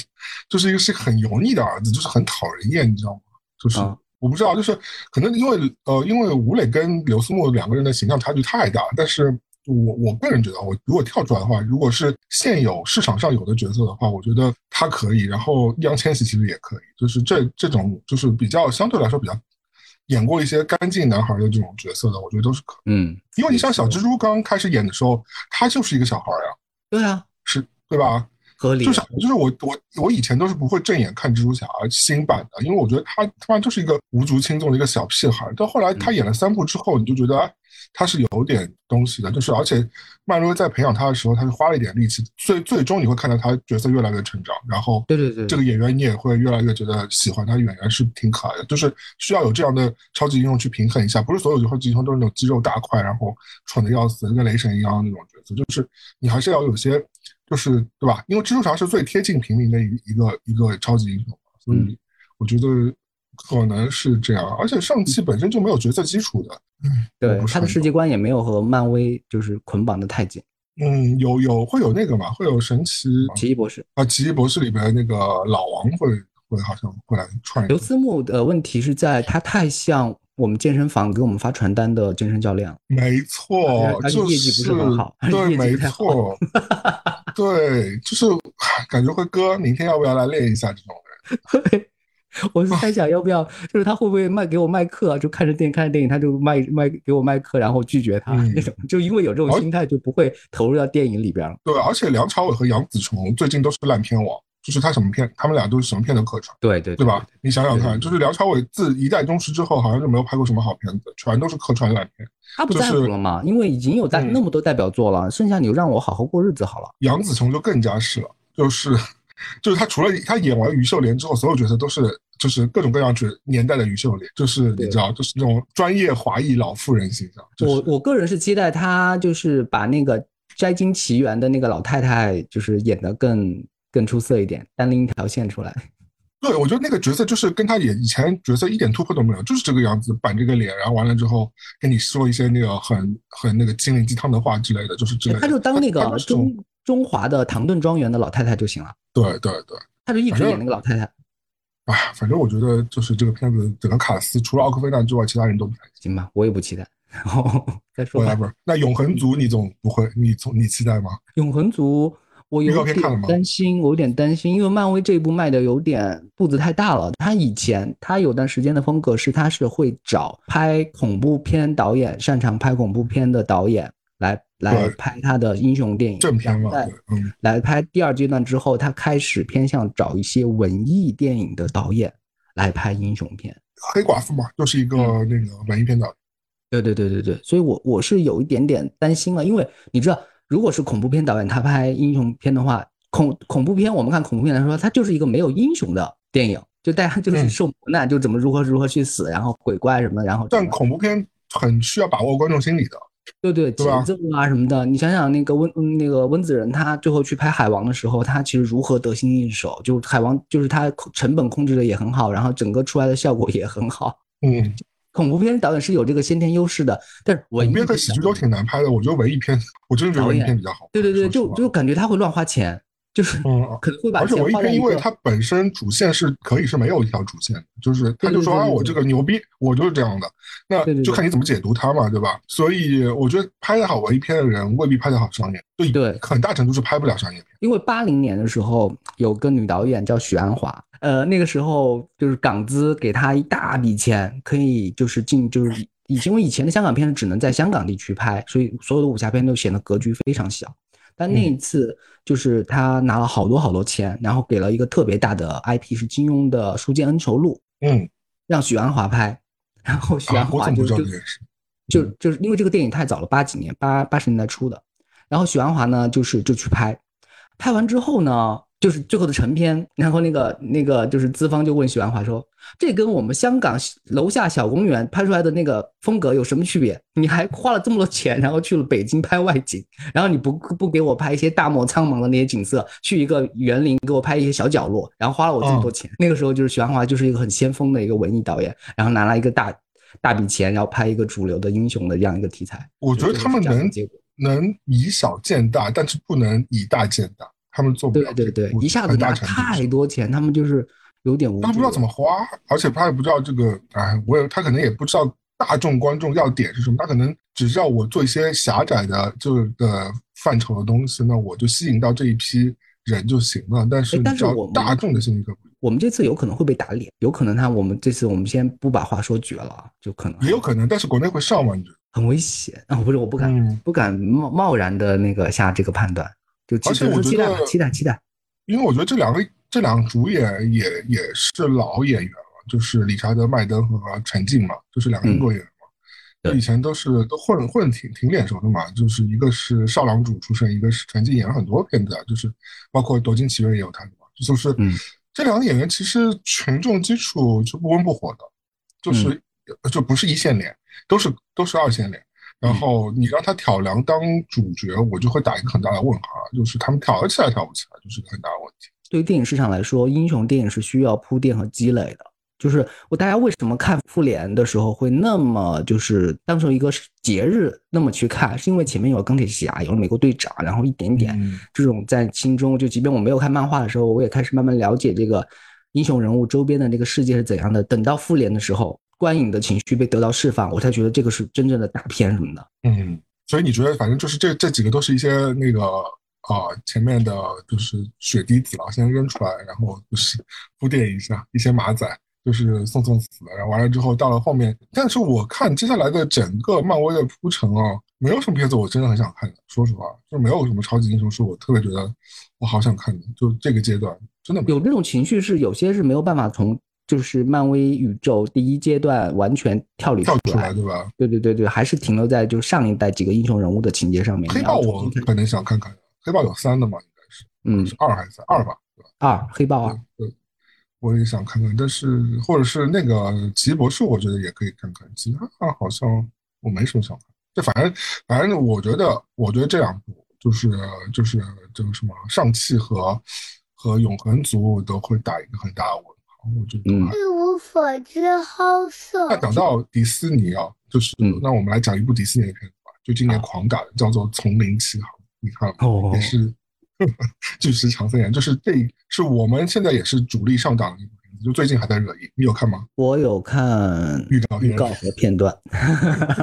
就是一个是很油腻的儿子，就是很讨人厌，你知道吗？就是我不知道，就是可能因为呃，因为吴磊跟刘思慕两个人的形象差距太大，但是我我个人觉得，我如果跳出来的话，如果是现有市场上有的角色的话，我觉得他可以，然后易烊千玺其实也可以，就是这这种就是比较相对来说比较演过一些干净男孩的这种角色的，我觉得都是可嗯，因为你像小蜘蛛刚开始演的时候，他就是一个小孩呀。对啊，是对吧？合理。就是就是我我我以前都是不会正眼看蜘蛛侠新版的，因为我觉得他他妈就是一个无足轻重的一个小屁孩。到后来他演了三部之后，你就觉得他是有点东西的。就是而且漫威在培养他的时候，他是花了一点力气，最最终你会看到他角色越来越成长。然后对对对，这个演员你也会越来越觉得喜欢他，演员是挺可爱的。就是需要有这样的超级英雄去平衡一下，不是所有超级英雄都是那种肌肉大块，然后蠢的要死，跟雷神一样的那种角色。就是你还是要有些。就是对吧？因为蜘蛛侠是最贴近平民的一一个一个超级英雄，所以我觉得可能是这样。而且上汽本身就没有角色基础的，嗯对他的世界观也没有和漫威就是捆绑的太紧。嗯，有有会有那个嘛？会有神奇奇异博士啊，奇异博士里边那个老王会会好像会来串。刘思慕的问题是在他太像。我们健身房给我们发传单的健身教练，没错，而且业绩不是很好，对，没错，对，就是感觉会哥，明天要不要来练一下这种人？我是在想要不要，就是他会不会卖给我卖课，就看着电影看着电影他就卖卖给我卖课，然后拒绝他 那种，就因为有这种心态就不会投入到电影里边了。对，而且梁朝伟和杨紫琼最近都是烂片王。就是他什么片，他们俩都是什么片的客串，对对对吧？你想想看，就是梁朝伟自一代宗师之后，好像就没有拍过什么好片子，全都是客串烂片。他不在乎了嘛？因为已经有代那么多代表作了，剩下你就让我好好过日子好了。杨紫琼就更加是了，就是 就是他除了他演完于秀莲之后，所有角色都是就是各种各样角年代的于秀莲，就是你知道，就是那种专业华裔老妇人形象。我我个人是期待她就是把那个《摘金奇缘》的那个老太太就是演得更。更出色一点，单拎一条线出来。对，我觉得那个角色就是跟他演以前角色一点突破都没有，就是这个样子，板这个脸，然后完了之后跟你说一些那个很很那个心灵鸡汤的话之类的，就是之类的。他就当那个中中华的唐顿庄园的老太太就行了。对对对，他就一直演那个老太太。哎，反正我觉得就是这个片子整个卡斯，除了奥克菲娜之外，其他人都不太行吧？我也不期待。然 后再说吧。那永恒族你总不会，你总你期待吗？永恒族。我有点担心，我有点担心，因为漫威这一部卖的有点步子太大了。他以前他有段时间的风格是，他是会找拍恐怖片导演，擅长拍恐怖片的导演来来拍他的英雄电影正片嘛，嗯，来拍第二阶段之后，他开始偏向找一些文艺电影的导演来拍英雄片。黑寡妇嘛，就是一个那个文艺片导演。对对对对对，所以我我是有一点点担心了，因为你知道。如果是恐怖片导演，他拍英雄片的话，恐恐怖片我们看恐怖片来说，它就是一个没有英雄的电影，就大家就是受磨难，就怎么如何如何去死，然后鬼怪什么，然后。但恐怖片很需要把握观众心理的，对对，节奏啊什么的。你想想那个温那个温子仁，他最后去拍海王的时候，他其实如何得心应手？就海王就是他成本控制的也很好，然后整个出来的效果也很好。嗯，恐怖片导演是有这个先天优势的，但是文艺片和喜剧都挺难拍的。我觉得文艺片，我真的觉得文艺片比较好。对对对，就就感觉他会乱花钱。就是嗯，可能会把而且文因为它本身主线是可以是没有一条主线的，就是他就说啊，我这个牛逼，我就是这样的，那就看你怎么解读它嘛，对吧？所以我觉得拍得好文艺片的人未必拍得好商业，对对，很大程度是拍不了商业片。因为八零年的时候有个女导演叫许鞍华，呃，那个时候就是港资给她一大笔钱，可以就是进就是以因为以前的香港片只能在香港地区拍，所以所有的武侠片都显得格局非常小。但那一次就是他拿了好多好多钱，然后给了一个特别大的 IP，是金庸的《书剑恩仇录》，嗯，让许鞍华拍，然后许鞍华就就就就是因为这个电影太早了，八几年八八十年代初的，然后许鞍华呢就是就去拍，拍完之后呢。就是最后的成片，然后那个那个就是资方就问许鞍华说：“这跟我们香港楼下小公园拍出来的那个风格有什么区别？你还花了这么多钱，然后去了北京拍外景，然后你不不给我拍一些大漠苍茫的那些景色，去一个园林给我拍一些小角落，然后花了我这么多钱。那个时候就是许鞍华就是一个很先锋的一个文艺导演，然后拿了一个大大笔钱，然后拍一个主流的英雄的这样一个题材。我觉得他们能能以小见大，但是不能以大见大。”他们做不了，对对对，一下子拿太多钱，他们就是有点无。他不知道怎么花，而且他也不知道这个，哎，我也他可能也不知道大众观众要点是什么，他可能只知道我做一些狭窄的就的范畴的东西，那我就吸引到这一批人就行了。但是，但是我大众的心理可不我们这次有可能会被打脸，有可能他我们这次我们先不把话说绝了，就可能也有可能，但是国内会上吗？你觉得很危险啊？不是，我不敢不敢贸贸然的那个下这个判断。就而且我觉得期待期待。因为我觉得这两个这两个主演也也是老演员了，就是理查德·麦登和陈静嘛，就是两个英国演员嘛，以前都是都混混挺挺脸熟的嘛，就是一个是少郎主出身，一个是陈静演了很多片子，就是包括《夺金奇缘》也有他的嘛，就是这两个演员其实群众基础就不温不火的，就是就不是一线脸，都是都是二线脸。然后你让他挑梁当主角，我就会打一个很大的问号，就是他们挑得起来挑不起来，就是个很大的问题。对于电影市场来说，英雄电影是需要铺垫和积累的。就是我大家为什么看复联的时候会那么就是当成一个节日那么去看，是因为前面有了钢铁侠，有了美国队长，然后一点点这种在心中，就即便我没有看漫画的时候，我也开始慢慢了解这个英雄人物周边的那个世界是怎样的。等到复联的时候。观影的情绪被得到释放，我才觉得这个是真正的大片什么的。嗯，所以你觉得反正就是这这几个都是一些那个啊前面的就是血滴子啊，先扔出来，然后就是铺垫一下一些马仔，就是送送死，然后完了之后到了后面，但是我看接下来的整个漫威的铺陈啊，没有什么片子我真的很想看的，说实话，就没有什么超级英雄是我特别觉得我好想看的，就这个阶段真的有这种情绪是有些是没有办法从。就是漫威宇宙第一阶段完全跳离跳出来，对吧？对对对对，还是停留在就上一代几个英雄人物的情节上面。黑豹我可能想看看，黑豹有三的嘛，应该是，嗯，是二还是三？二吧，对吧？二，黑豹二。对，我也想看看，但是或者是那个奇异博士，我觉得也可以看看。其他好像我没什么想看。就反正反正我觉得，我觉得这两部就是就是这个什么上汽和和永恒族都会打一个很大的问。我就一无所知，好色。那讲到迪士尼啊，就是那我们来讲一部迪士尼的片子吧，就今年狂打的，叫做《丛林奇航》，你看了也是 巨石强森演，就是这是我们现在也是主力上档的一部片子，就最近还在热议。你有看吗？我有看预告、预告和片段。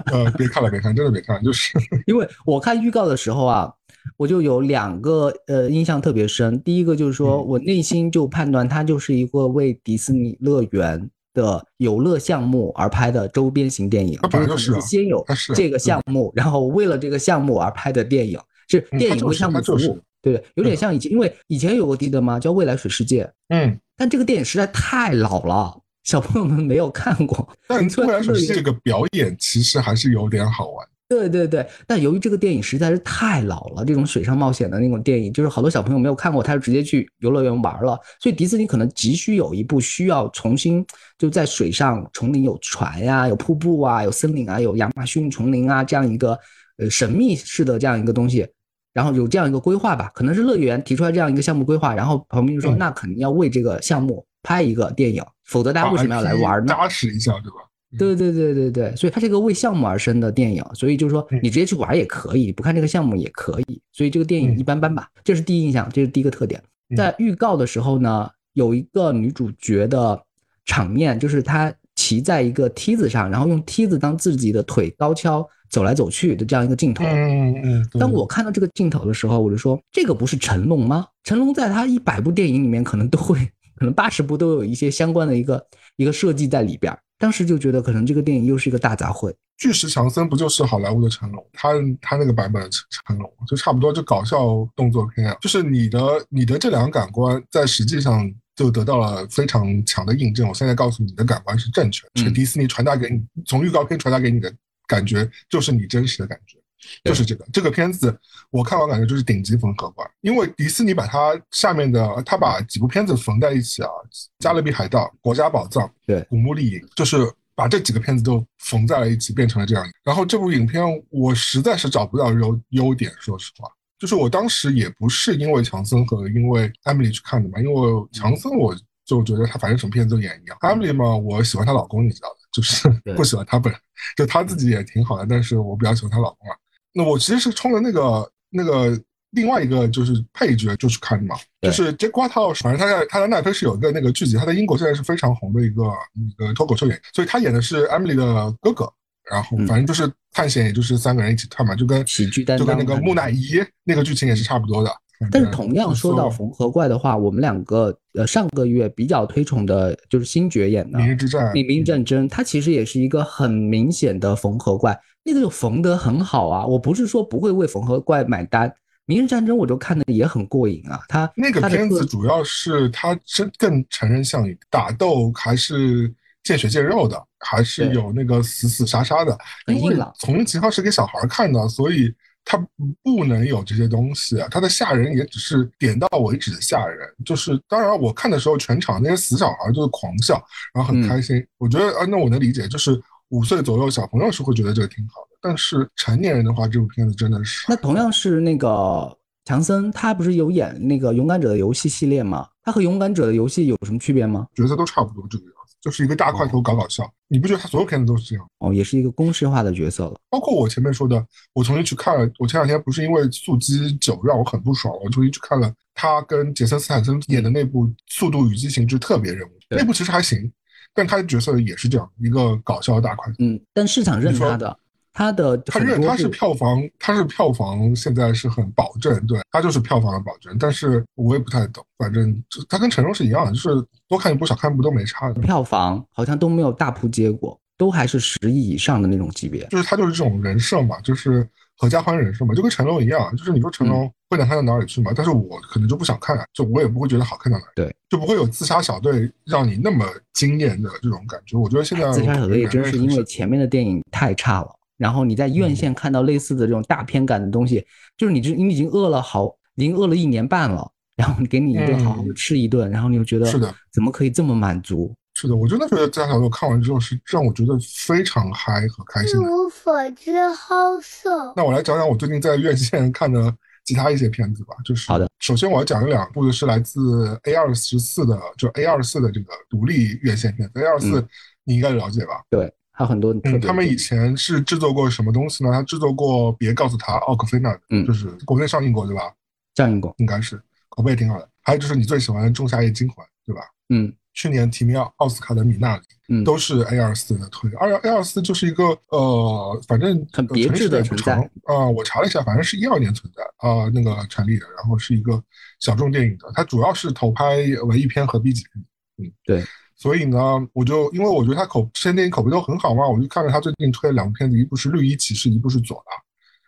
呃，别看了，别看，真的别看，就是 因为我看预告的时候啊。我就有两个呃印象特别深，第一个就是说我内心就判断它就是一个为迪士尼乐园的游乐项目而拍的周边型电影，就是先有这个项目，然后为了这个项目而拍的电影，是电影为项目服务，对，有点像以前，因为以前有个记得吗？叫《未来水世界》，嗯，但这个电影实在太老了，小朋友们没有看过。但《未来水世界》这个表演其实还是有点好玩。对对对，但由于这个电影实在是太老了，这种水上冒险的那种电影，就是好多小朋友没有看过，他就直接去游乐园玩了。所以迪士尼可能急需有一部需要重新就在水上丛林有船呀、有瀑布啊、有森林啊、有亚马逊丛林啊这样一个呃神秘式的这样一个东西，然后有这样一个规划吧，可能是乐园提出来这样一个项目规划，然后旁边就说那肯定要为这个项目拍一个电影，否则大家为什么要来玩呢？扎实一下，对吧？对对对对对，所以它是一个为项目而生的电影，所以就是说你直接去玩也可以，不看这个项目也可以，所以这个电影一般般吧，这是第一印象，这是第一个特点。在预告的时候呢，有一个女主角的场面，就是她骑在一个梯子上，然后用梯子当自己的腿高跷走来走去的这样一个镜头。嗯嗯。当我看到这个镜头的时候，我就说这个不是成龙吗？成龙在他一百部电影里面可能都会，可能八十部都有一些相关的一个一个设计在里边。当时就觉得可能这个电影又是一个大杂烩。巨石强森不就是好莱坞的成龙？他他那个版本的成龙就差不多就搞笑动作片啊。就是你的你的这两个感官在实际上就得到了非常强的印证。我现在告诉你的感官是正确，是迪士尼传达给你从预告片传达给你的感觉就是你真实的感觉。就是这个这个片子，我看完感觉就是顶级缝合怪，因为迪士尼把它下面的，他把几部片子缝在一起啊，《加勒比海盗》《国家宝藏》对《古墓丽影》，就是把这几个片子都缝在了一起，变成了这样。然后这部影片我实在是找不到优优点，说实话，就是我当时也不是因为强森和因为艾米丽去看的嘛，因为强森我就觉得他反正什么片子都演一样，艾米丽嘛，我喜欢她老公，你知道的，就是 不喜欢她本人，就她自己也挺好的，但是我比较喜欢她老公啊。那我其实是冲着那个那个另外一个就是配角就去看的嘛，就是 Jack Whitehall，反正他在他在奈飞是有一个那个剧集，他在英国现在是非常红的一个一个脱口秀演员，所以他演的是 Emily 的哥哥，然后反正就是探险，也就是三个人一起探嘛，就跟喜剧担当，就跟那个木乃伊那个剧情也是差不多的。但是同样说到缝合怪的话，我们两个呃上个月比较推崇的就是星爵演的《明日之战》，《明日战争》，它其实也是一个很明显的缝合怪。那个就缝得很好啊！我不是说不会为缝合怪买单，《明日战争》我就看的也很过瘾啊。他那个片子主要是他真更成人向一打斗还是见血见肉的，还是有那个死死杀杀的。很硬朗。从秦昊是给小孩看的，所以他不能有这些东西。他的吓人也只是点到为止的吓人。就是当然我看的时候，全场那些死小孩就是狂笑，然后很开心。我觉得啊，那我能理解，就是。五岁左右小朋友是会觉得这个挺好的，但是成年人的话，这部片子真的是……那同样是那个强森，他不是有演那个《勇敢者的游戏》系列吗？他和《勇敢者的游戏》有什么区别吗？角色都差不多这个样子，就是一个大块头搞搞笑。你不觉得他所有片子都是这样？哦，也是一个公式化的角色了。包括我前面说的，我重新去看了，我前两天不是因为《速激九》让我很不爽，我重新去看了他跟杰森斯坦森演的那部《速度与激情之特别任务》，那部其实还行。但他的角色也是这样一个搞笑的大块，嗯，但市场认他的，他的他认他是票房，他是票房现在是很保证，对他就是票房的保证。但是我也不太懂，反正他跟成龙是一样的，就是多看一部少看一部都没差的。票房好像都没有大扑结果，都还是十亿以上的那种级别。就是他就是这种人设嘛，就是。合家欢人设嘛，就跟成龙一样，就是你说成龙会难看到哪里去嘛？但是我可能就不想看，就我也不会觉得好看到哪里，对，就不会有自杀小队让你那么惊艳的这种感觉。我觉得现在自杀小队也真是因为前面的电影太差了，然后你在院线看到类似的这种大片感的东西，就是你这你已经饿了好，已经饿了一年半了，然后给你一顿好好的吃一顿，然后你又觉得是的，怎么可以这么满足？是的，我真的觉得《自杀小队》看完之后是让我觉得非常嗨和开心。一无所知，好色。那我来讲讲我最近在院线 看的其他一些片子吧。就是好的，首先我要讲的两部是来自 A 二十四的，就 A 二四的这个独立院线片。A 二四你应该了解吧？对，还有很多。嗯，他们以前是制作过什么东西呢？他制作过《别告诉他》奥克菲娜，嗯，就是国内上映过对吧？上映过，应该是口碑也挺好的。还有就是你最喜欢《仲夏夜惊魂》对吧？嗯。去年提名奥斯卡的米娜里，嗯，都是 A 二四的推。二 A 二四就是一个呃，反正很别致的存在啊。我查了一下，反正是一二年存在啊，那个成立的。然后是一个小众电影的，它主要是投拍文艺片和 B 级片。嗯，对。所以呢，我就因为我觉得他口这些电影口碑都很好嘛，我就看了他最近推的两部片子，一部是《绿衣骑士》，一部是《左拉》。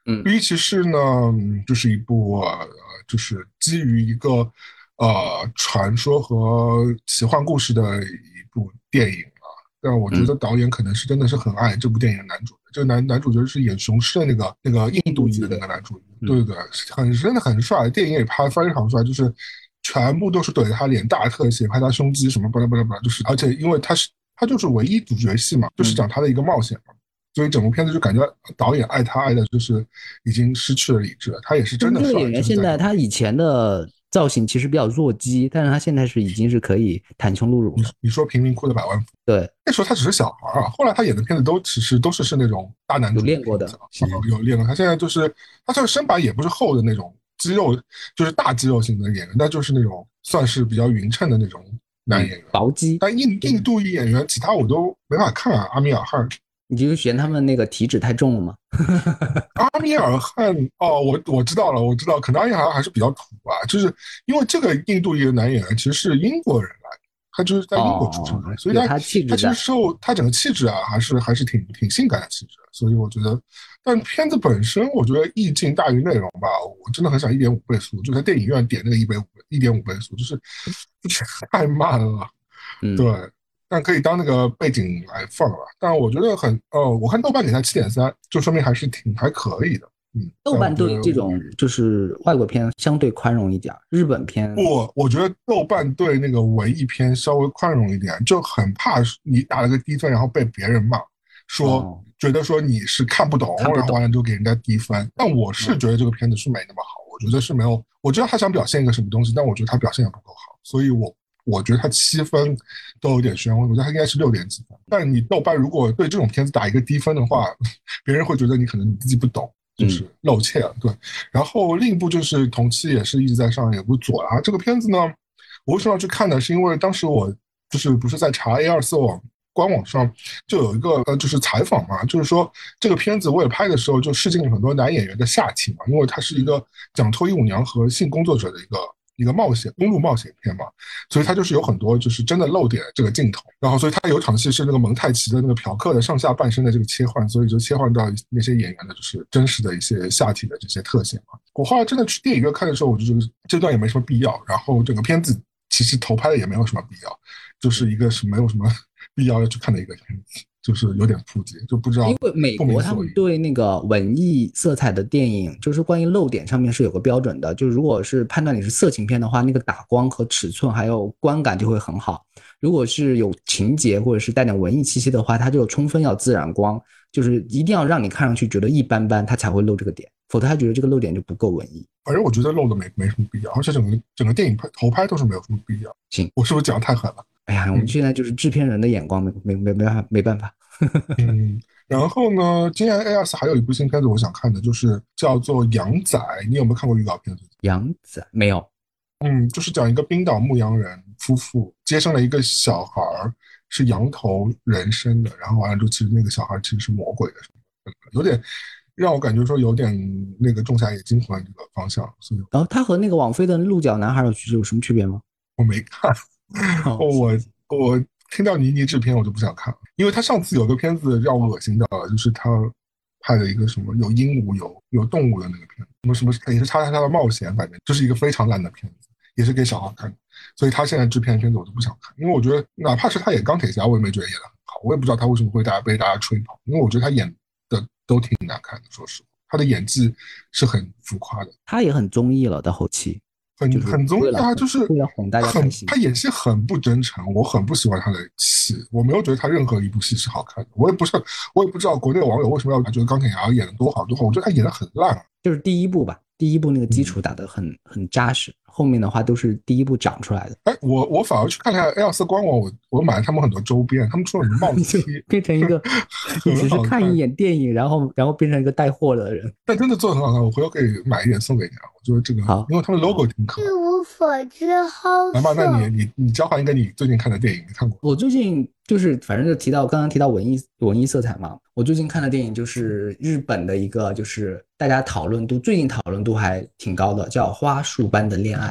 嗯，《绿衣骑士》呢，就是一部呃，就是基于一个。呃，传说和奇幻故事的一部电影啊，但我觉得导演可能是真的是很爱这部电影的男主的。这个男男主角是演雄狮的那个那个印度裔的那个男主，对对对，很真的很帅，电影也拍非常帅，就是全部都是怼他脸大特写，拍他胸肌什么巴拉巴拉巴拉，就是而且因为他是他就是唯一主角戏嘛，就是讲他的一个冒险嘛。所以整部片子就感觉导演爱他爱的就是已经失去了理智了。他也是真的帅。这个演员现在他以前的造型其实比较弱鸡，但是他现在是已经是可以袒胸露乳了。你说贫民窟的百万富对，那时候他只是小孩啊，后来他演的片子都其实都是是那种大男主，有练过的，有练过。他现在就是他这个身板也不是厚的那种肌肉，就是大肌肉型的演员，但就是那种算是比较匀称的那种男演员，薄肌。但印印度裔演员其他我都没法看啊，阿米尔汗。你就是嫌他们那个体脂太重了吗？阿米尔汗哦，我我知道了，我知道，可能阿米尔汗还是比较土吧，就是因为这个印度裔的男演员其实是英国人来的，他就是在英国出生的，所以他他其实受他整个气质啊，还是还是挺挺性感的气质，所以我觉得，但片子本身我觉得意境大于内容吧，我真的很想一点五倍速，就在电影院点那个一倍五一点五倍速，就是 太慢了，对。但可以当那个背景来放了，但我觉得很，呃，我看豆瓣给他七点三，就说明还是挺还可以的，嗯。豆瓣对这种就是外国片相对宽容一点，日本片不，我觉得豆瓣对那个文艺片稍微宽容一点，就很怕你打了个低分，然后被别人骂，说觉得说你是看不懂，然后完了就给人家低分。但我是觉得这个片子是没那么好，我觉得是没有，我知道他想表现一个什么东西，但我觉得他表现也不够好，所以我。我觉得它七分都有点悬，我觉得它应该是六点几分。但你豆瓣如果对这种片子打一个低分的话，别人会觉得你可能你自己不懂，就是露怯了。对。然后另一部就是同期也是一直在上演，不左啊。这个片子呢，我为什么要去看呢？是因为当时我就是不是在查 A 二四网官网上就有一个呃就是采访嘛，就是说这个片子我也拍的时候就试镜了很多男演员的下体嘛，因为它是一个讲脱衣舞娘和性工作者的一个。一个冒险公路冒险片嘛，所以它就是有很多就是真的露点这个镜头，然后所以它有场戏是那个蒙太奇的那个嫖客的上下半身的这个切换，所以就切换到那些演员的就是真实的一些下体的这些特写嘛。我后来真的去电影院看的时候，我就觉得这段也没什么必要，然后整个片子其实投拍的也没有什么必要，就是一个是没有什么 必要要去看的一个片子。就是有点普及，就不知道。因为美国他们对那个文艺色彩的电影，就是关于露点上面是有个标准的。就如果是判断你是色情片的话，那个打光和尺寸还有观感就会很好。如果是有情节或者是带点文艺气息的话，它就充分要自然光，就是一定要让你看上去觉得一般般，它才会露这个点，否则他觉得这个漏点就不够文艺。反正我觉得漏的没没什么必要，而且整个整个电影拍投拍都是没有什么必要。行，我是不是讲太狠了？哎呀，我们现在就是制片人的眼光，没没没没办法，没办法。嗯，然后呢，今年 A 二四还有一部新片子，我想看的就是叫做《羊仔》，你有没有看过预告片？羊仔没有。嗯，就是讲一个冰岛牧羊人夫妇接生了一个小孩儿，是羊头人身的，然后完了之后，其实那个小孩其实是魔鬼的，有点让我感觉说有点那个《仲夏夜惊魂》这个方向。所以，然后他和那个网飞的《鹿角男孩》有有什么区别吗？我没看。我我听到倪妮制片，我就不想看了，因为他上次有个片子让我恶心到了，就是他拍的一个什么有鹦鹉有有动物的那个片子，什么什么也是叉叉叉的冒险，反正就是一个非常烂的片子，也是给小孩看的。所以他现在制片片子我都不想看，因为我觉得哪怕是他演钢铁侠，我也没觉得演的很好，我也不知道他为什么会大家被大家吹捧，因为我觉得他演的都挺难看的，说实话，他的演技是很浮夸的，他也很综艺了到后期。很很综艺啊，就是哄大家很他演戏很不真诚，我很不喜欢他的戏，我没有觉得他任何一部戏是好看的。我也不是，我也不知道国内网友为什么要觉得钢铁侠演的多好多好，我觉得他演的很烂。就是第一部吧，第一步那个基础打得很很扎实，后面的话都是第一步长出来的。哎，我我反而去看了 A 二四官网，我我买了他们很多周边，他们出了什么帽子，变成一个你只是看一眼电影，然后然后变成一个带货的人。但真的做的很好看，我回头可以买一点送给你啊。我觉得这个好，因为他们 logo 挺可爱。所之后，来吧，那你你你交换一个你最近看的电影，你看过？我最近就是反正就提到刚刚提到文艺文艺色彩嘛，我最近看的电影就是日本的一个，就是大家讨论度最近讨论度还挺高的，叫《花束般的恋爱》。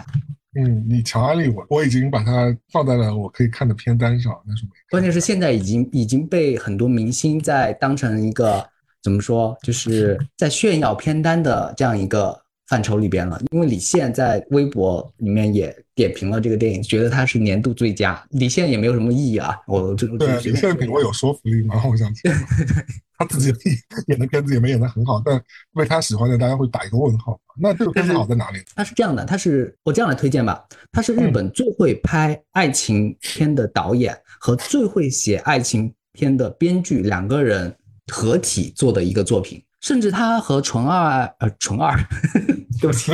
嗯，你强安利我，我已经把它放在了我可以看的片单上，但是没。关键是现在已经已经被很多明星在当成一个怎么说，就是在炫耀片单的这样一个。范畴里边了，因为李现在微博里面也点评了这个电影，觉得它是年度最佳。李现也没有什么意义啊，我这对李现的品味有说服力吗？我想，他自己 演的片子也没演得很好，但为他喜欢的大家会打一个问号。那这个片子好在哪里？他是这样的，他是我这样来推荐吧，他是日本最会拍爱情片的导演和最会写爱情片的编剧两个人合体做的一个作品，甚至他和纯二呃纯二，对不起，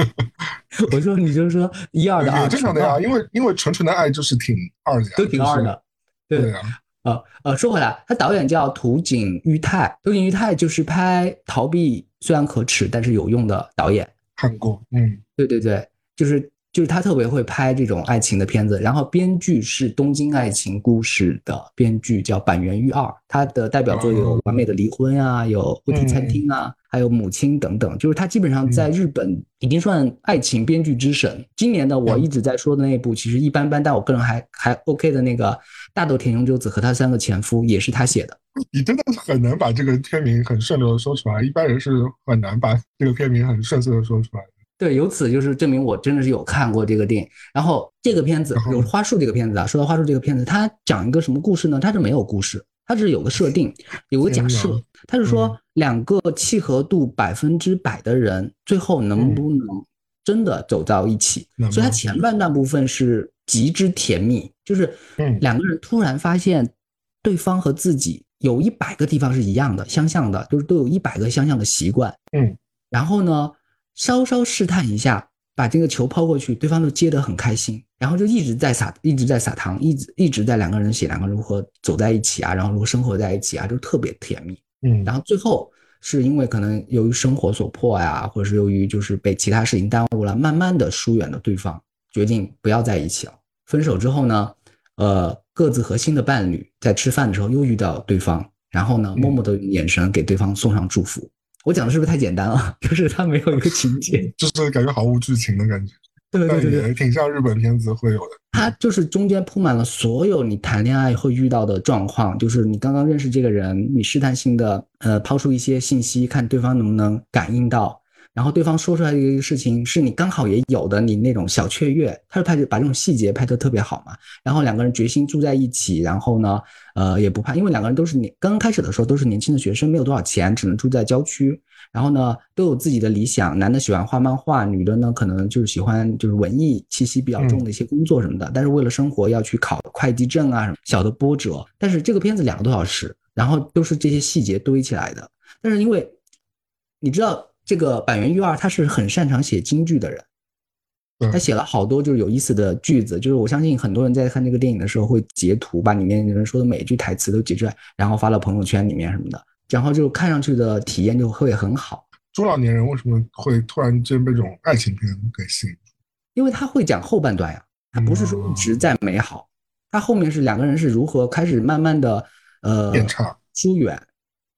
我说你就是说一二的二，正常的呀，因为因为纯纯的爱就是挺二的呀，都挺二的，对啊。呃呃，说回来，他导演叫土井裕太，土井裕太就是拍《逃避虽然可耻但是有用》的导演，看过，嗯，对对对，就是就是他特别会拍这种爱情的片子，然后编剧是《东京爱情故事》的编剧叫板垣裕二，他的代表作有《完美的离婚》啊，有《问题餐厅》啊。还有母亲等等，就是他基本上在日本已经算爱情编剧之神。今年的我一直在说的那一部其实一般般，但我个人还还 OK 的那个大豆田永久子和他三个前夫也是他写的。你真的是很难把这个片名很顺溜的说出来，一般人是很难把这个片名很顺遂的说出来的。对，由此就是证明我真的是有看过这个电影。然后这个片子有花束这个片子啊，说到花束这个片子，它讲一个什么故事呢？它是没有故事。它是有个设定，有个假设，它是说两个契合度百分之百的人，最后能不能真的走到一起？所以它前半段部分是极之甜蜜，就是两个人突然发现对方和自己有一百个地方是一样的、相像的，就是都有一百个相像的习惯。嗯，然后呢，稍稍试探一下。把这个球抛过去，对方都接得很开心，然后就一直在撒，一直在撒糖，一直一直在两个人写两个人如何走在一起啊，然后如何生活在一起啊，就特别甜蜜。嗯，然后最后是因为可能由于生活所迫呀，或者是由于就是被其他事情耽误了，慢慢的疏远了对方，决定不要在一起了。分手之后呢，呃，各自和新的伴侣在吃饭的时候又遇到对方，然后呢，默默的用眼神给对方送上祝福。我讲的是不是太简单了？就是它没有一个情节，就是感觉毫无剧情的感觉。对对对对，挺像日本片子会有的。它就是中间铺满了所有你谈恋爱会遇到的状况，就是你刚刚认识这个人，你试探性的呃抛出一些信息，看对方能不能感应到。然后对方说出来的一个事情是你刚好也有的，你那种小雀跃，他就拍把这种细节拍得特别好嘛。然后两个人决心住在一起，然后呢，呃，也不怕，因为两个人都是年刚开始的时候都是年轻的学生，没有多少钱，只能住在郊区。然后呢，都有自己的理想，男的喜欢画漫画，女的呢可能就是喜欢就是文艺气息比较重的一些工作什么的。但是为了生活要去考会计证啊什么小的波折。但是这个片子两个多小时，然后都是这些细节堆起来的。但是因为你知道。这个板垣裕二他是很擅长写京剧的人，他写了好多就是有意思的句子，就是我相信很多人在看这个电影的时候会截图，把里面人说的每一句台词都截出来，然后发到朋友圈里面什么的，然后就看上去的体验就会很好。中老年人为什么会突然间被这种爱情片给吸引？因为他会讲后半段呀，他不是说一直在美好，他后面是两个人是如何开始慢慢的呃变差疏远。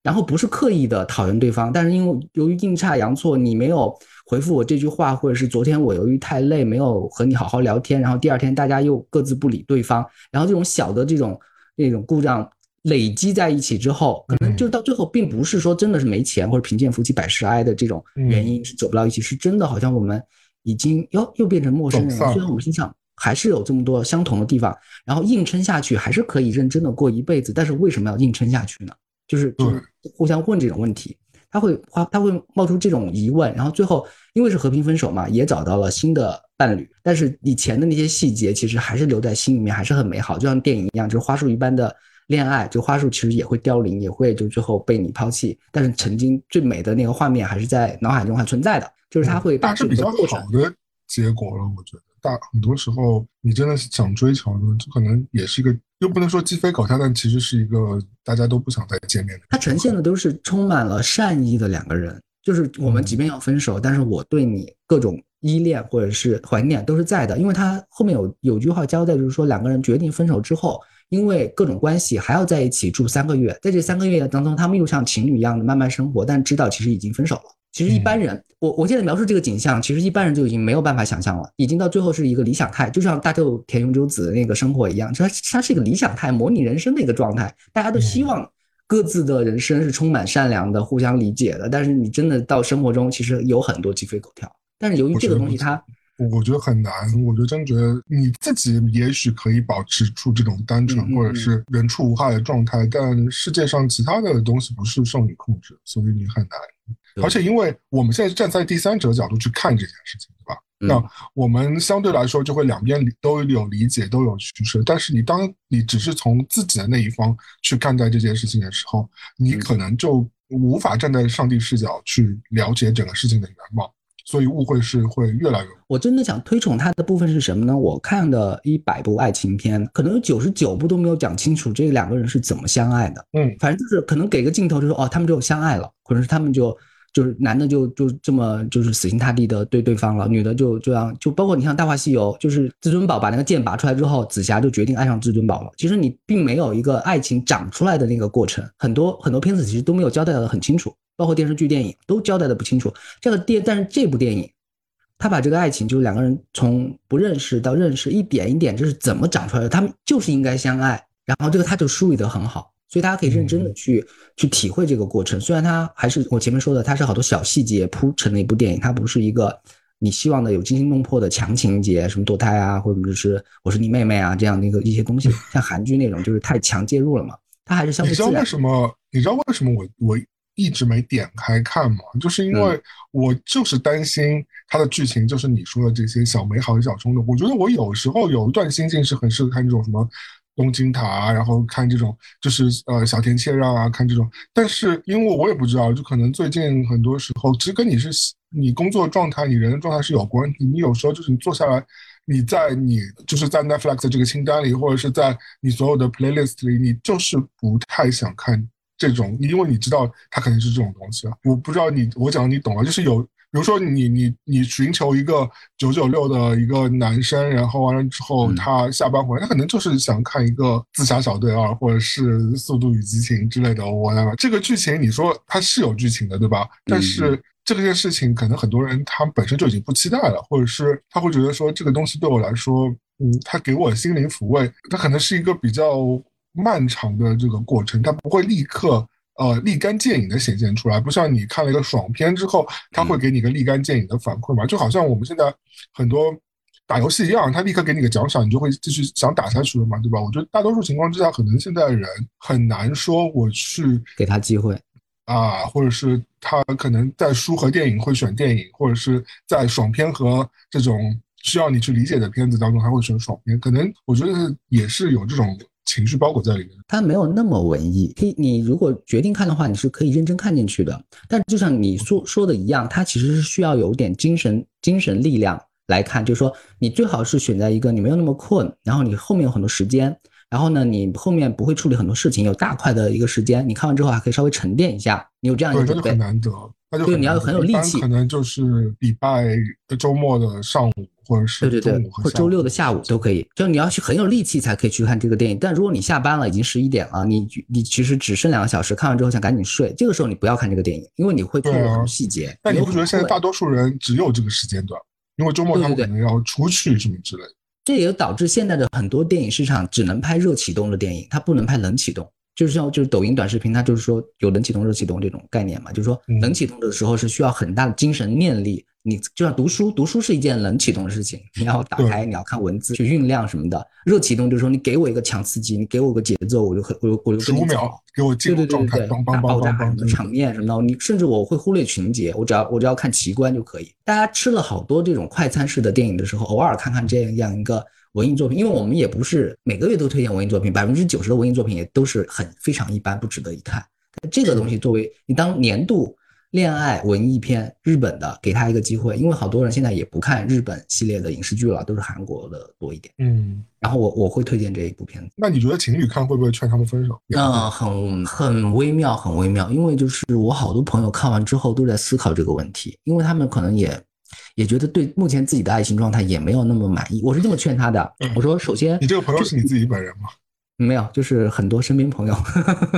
然后不是刻意的讨厌对方，但是因为由于阴差阳错，你没有回复我这句话，或者是昨天我由于太累没有和你好好聊天，然后第二天大家又各自不理对方，然后这种小的这种那种故障累积在一起之后，可能就到最后并不是说真的是没钱或者贫贱夫妻百事哀的这种原因是走不到一起，是真的好像我们已经哟又变成陌生人了，虽然我们心上还是有这么多相同的地方，然后硬撑下去还是可以认真的过一辈子，但是为什么要硬撑下去呢？就是就是互相问这种问题，他会花他会冒出这种疑问，然后最后因为是和平分手嘛，也找到了新的伴侣，但是以前的那些细节其实还是留在心里面，还是很美好，就像电影一样，就是花束一般的恋爱，就花束其实也会凋零，也会就最后被你抛弃，但是曾经最美的那个画面还是在脑海中还存在的，就是他会大致比较好的结果了，我觉得。大很多时候，你真的是想追求的，这可能也是一个，又不能说鸡飞狗跳，但其实是一个大家都不想再见面的。它呈现的都是充满了善意的两个人，就是我们即便要分手，但是我对你各种依恋或者是怀念都是在的。因为他后面有有句话交代，就是说两个人决定分手之后，因为各种关系还要在一起住三个月，在这三个月当中，他们又像情侣一样的慢慢生活，但知道其实已经分手了。其实一般人，我我现在描述这个景象，其实一般人就已经没有办法想象了，已经到最后是一个理想态，就像大豆田永久子那个生活一样，它它是一个理想态，模拟人生的一个状态，大家都希望各自的人生是充满善良的、互相理解的。但是你真的到生活中，其实有很多鸡飞狗跳。但是由于这个东西，它我觉得很难。我就真觉得你自己也许可以保持住这种单纯或者是人畜无害的状态，但世界上其他的东西不是受你控制，所以你很难。而且因为我们现在是站在第三者角度去看这件事情，对吧？那我们相对来说就会两边都有理解，都有取舍。但是你当你只是从自己的那一方去看待这件事情的时候，你可能就无法站在上帝视角去了解整个事情的原貌。所以误会是会越来越。我真的想推崇他的部分是什么呢？我看的一百部爱情片，可能有九十九部都没有讲清楚这两个人是怎么相爱的。嗯，反正就是可能给个镜头，就说哦，他们就相爱了，或者是他们就就是男的就就这么就是死心塌地的对对方了，女的就这样就包括你像《大话西游》，就是至尊宝把那个剑拔出来之后，紫霞就决定爱上至尊宝了。其实你并没有一个爱情长出来的那个过程，很多很多片子其实都没有交代的很清楚。包括电视剧、电影都交代的不清楚。这个电，但是这部电影，他把这个爱情，就是两个人从不认识到认识，一点一点，这是怎么长出来的？他们就是应该相爱。然后这个他就梳理得很好，所以大家可以认真的去去体会这个过程。虽然他还是我前面说的，他是好多小细节铺成的一部电影，它不是一个你希望的有惊心动魄的强情节，什么堕胎啊，或者是我是你妹妹啊这样的一个一些东西，像韩剧那种就是太强介入了嘛。他还是相对你知道为什么？你知道为什么我我？一直没点开看嘛，就是因为我就是担心它的剧情，就是你说的这些小美好、小冲动。我觉得我有时候有一段心境是很适合看这种什么东京塔，然后看这种就是呃小田切让啊，看这种。但是因为我也不知道，就可能最近很多时候，其实跟你是你工作状态、你人的状态是有关系。你有时候就是你坐下来，你在你就是在 Netflix 这个清单里，或者是在你所有的 playlist 里，你就是不太想看。这种，因为你知道他肯定是这种东西啊，我不知道你，我讲你懂了，就是有，比如说你你你寻求一个九九六的一个男生，然后完了之后他下班回来，他可能就是想看一个自杀小队二，或者是速度与激情之类的。我来吧这个剧情你说它是有剧情的，对吧？但是这件事情可能很多人他本身就已经不期待了，或者是他会觉得说这个东西对我来说，嗯，他给我心灵抚慰，他可能是一个比较。漫长的这个过程，它不会立刻呃立竿见影的显现出来，不像你看了一个爽片之后，它会给你个立竿见影的反馈嘛？就好像我们现在很多打游戏一样，它立刻给你个奖赏，你就会继续想打下去了嘛，对吧？我觉得大多数情况之下，可能现在人很难说我去给他机会啊，或者是他可能在书和电影会选电影，或者是在爽片和这种需要你去理解的片子当中，他会选爽片，可能我觉得也是有这种。情绪包裹在里面，它没有那么文艺。可以，你如果决定看的话，你是可以认真看进去的。但就像你说说的一样，它其实是需要有点精神精神力量来看。就是说，你最好是选在一个你没有那么困，然后你后面有很多时间，然后呢，你后面不会处理很多事情，有大块的一个时间，你看完之后还可以稍微沉淀一下。你有这样一个准备，很难得。对，你要很有力气。可能就是礼拜周末的上午。或者是对对对，或周六的下午都可以。就你要去很有力气才可以去看这个电影。但如果你下班了，已经十一点了，你你其实只剩两个小时，看完之后想赶紧睡，这个时候你不要看这个电影，因为你会错过很多细节。但你不觉得现在大多数人只有这个时间段？因为周末他们可能要出去什么之类的。这也导致现在的很多电影市场只能拍热启动的电影，它不能拍冷启动。就是像就是抖音短视频，它就是说有冷启动、热启动这种概念嘛，就是说冷启动的时候是需要很大的精神念力。你就像读书，读书是一件冷启动的事情，你要打开，你要看文字去酝酿什么的。热启动就是说，你给我一个强刺激，你给我个节奏，我就很我就我就十五秒给我进入状态，打爆炸场面什么的，你甚至我会忽略情节，我只要我只要看奇观就可以。大家吃了好多这种快餐式的电影的时候，偶尔看看这样一个文艺作品，因为我们也不是每个月都推荐文艺作品，百分之九十的文艺作品也都是很非常一般，不值得一看。这个东西作为你当年度。恋爱文艺片，日本的，给他一个机会，因为好多人现在也不看日本系列的影视剧了，都是韩国的多一点。嗯，然后我我会推荐这一部片子。那你觉得情侣看会不会劝他们分手？嗯，很很微妙，很微妙，因为就是我好多朋友看完之后都在思考这个问题，因为他们可能也也觉得对目前自己的爱情状态也没有那么满意。我是这么劝他的，我说首先，你这个朋友是你自己本人吗？没有，就是很多身边朋友。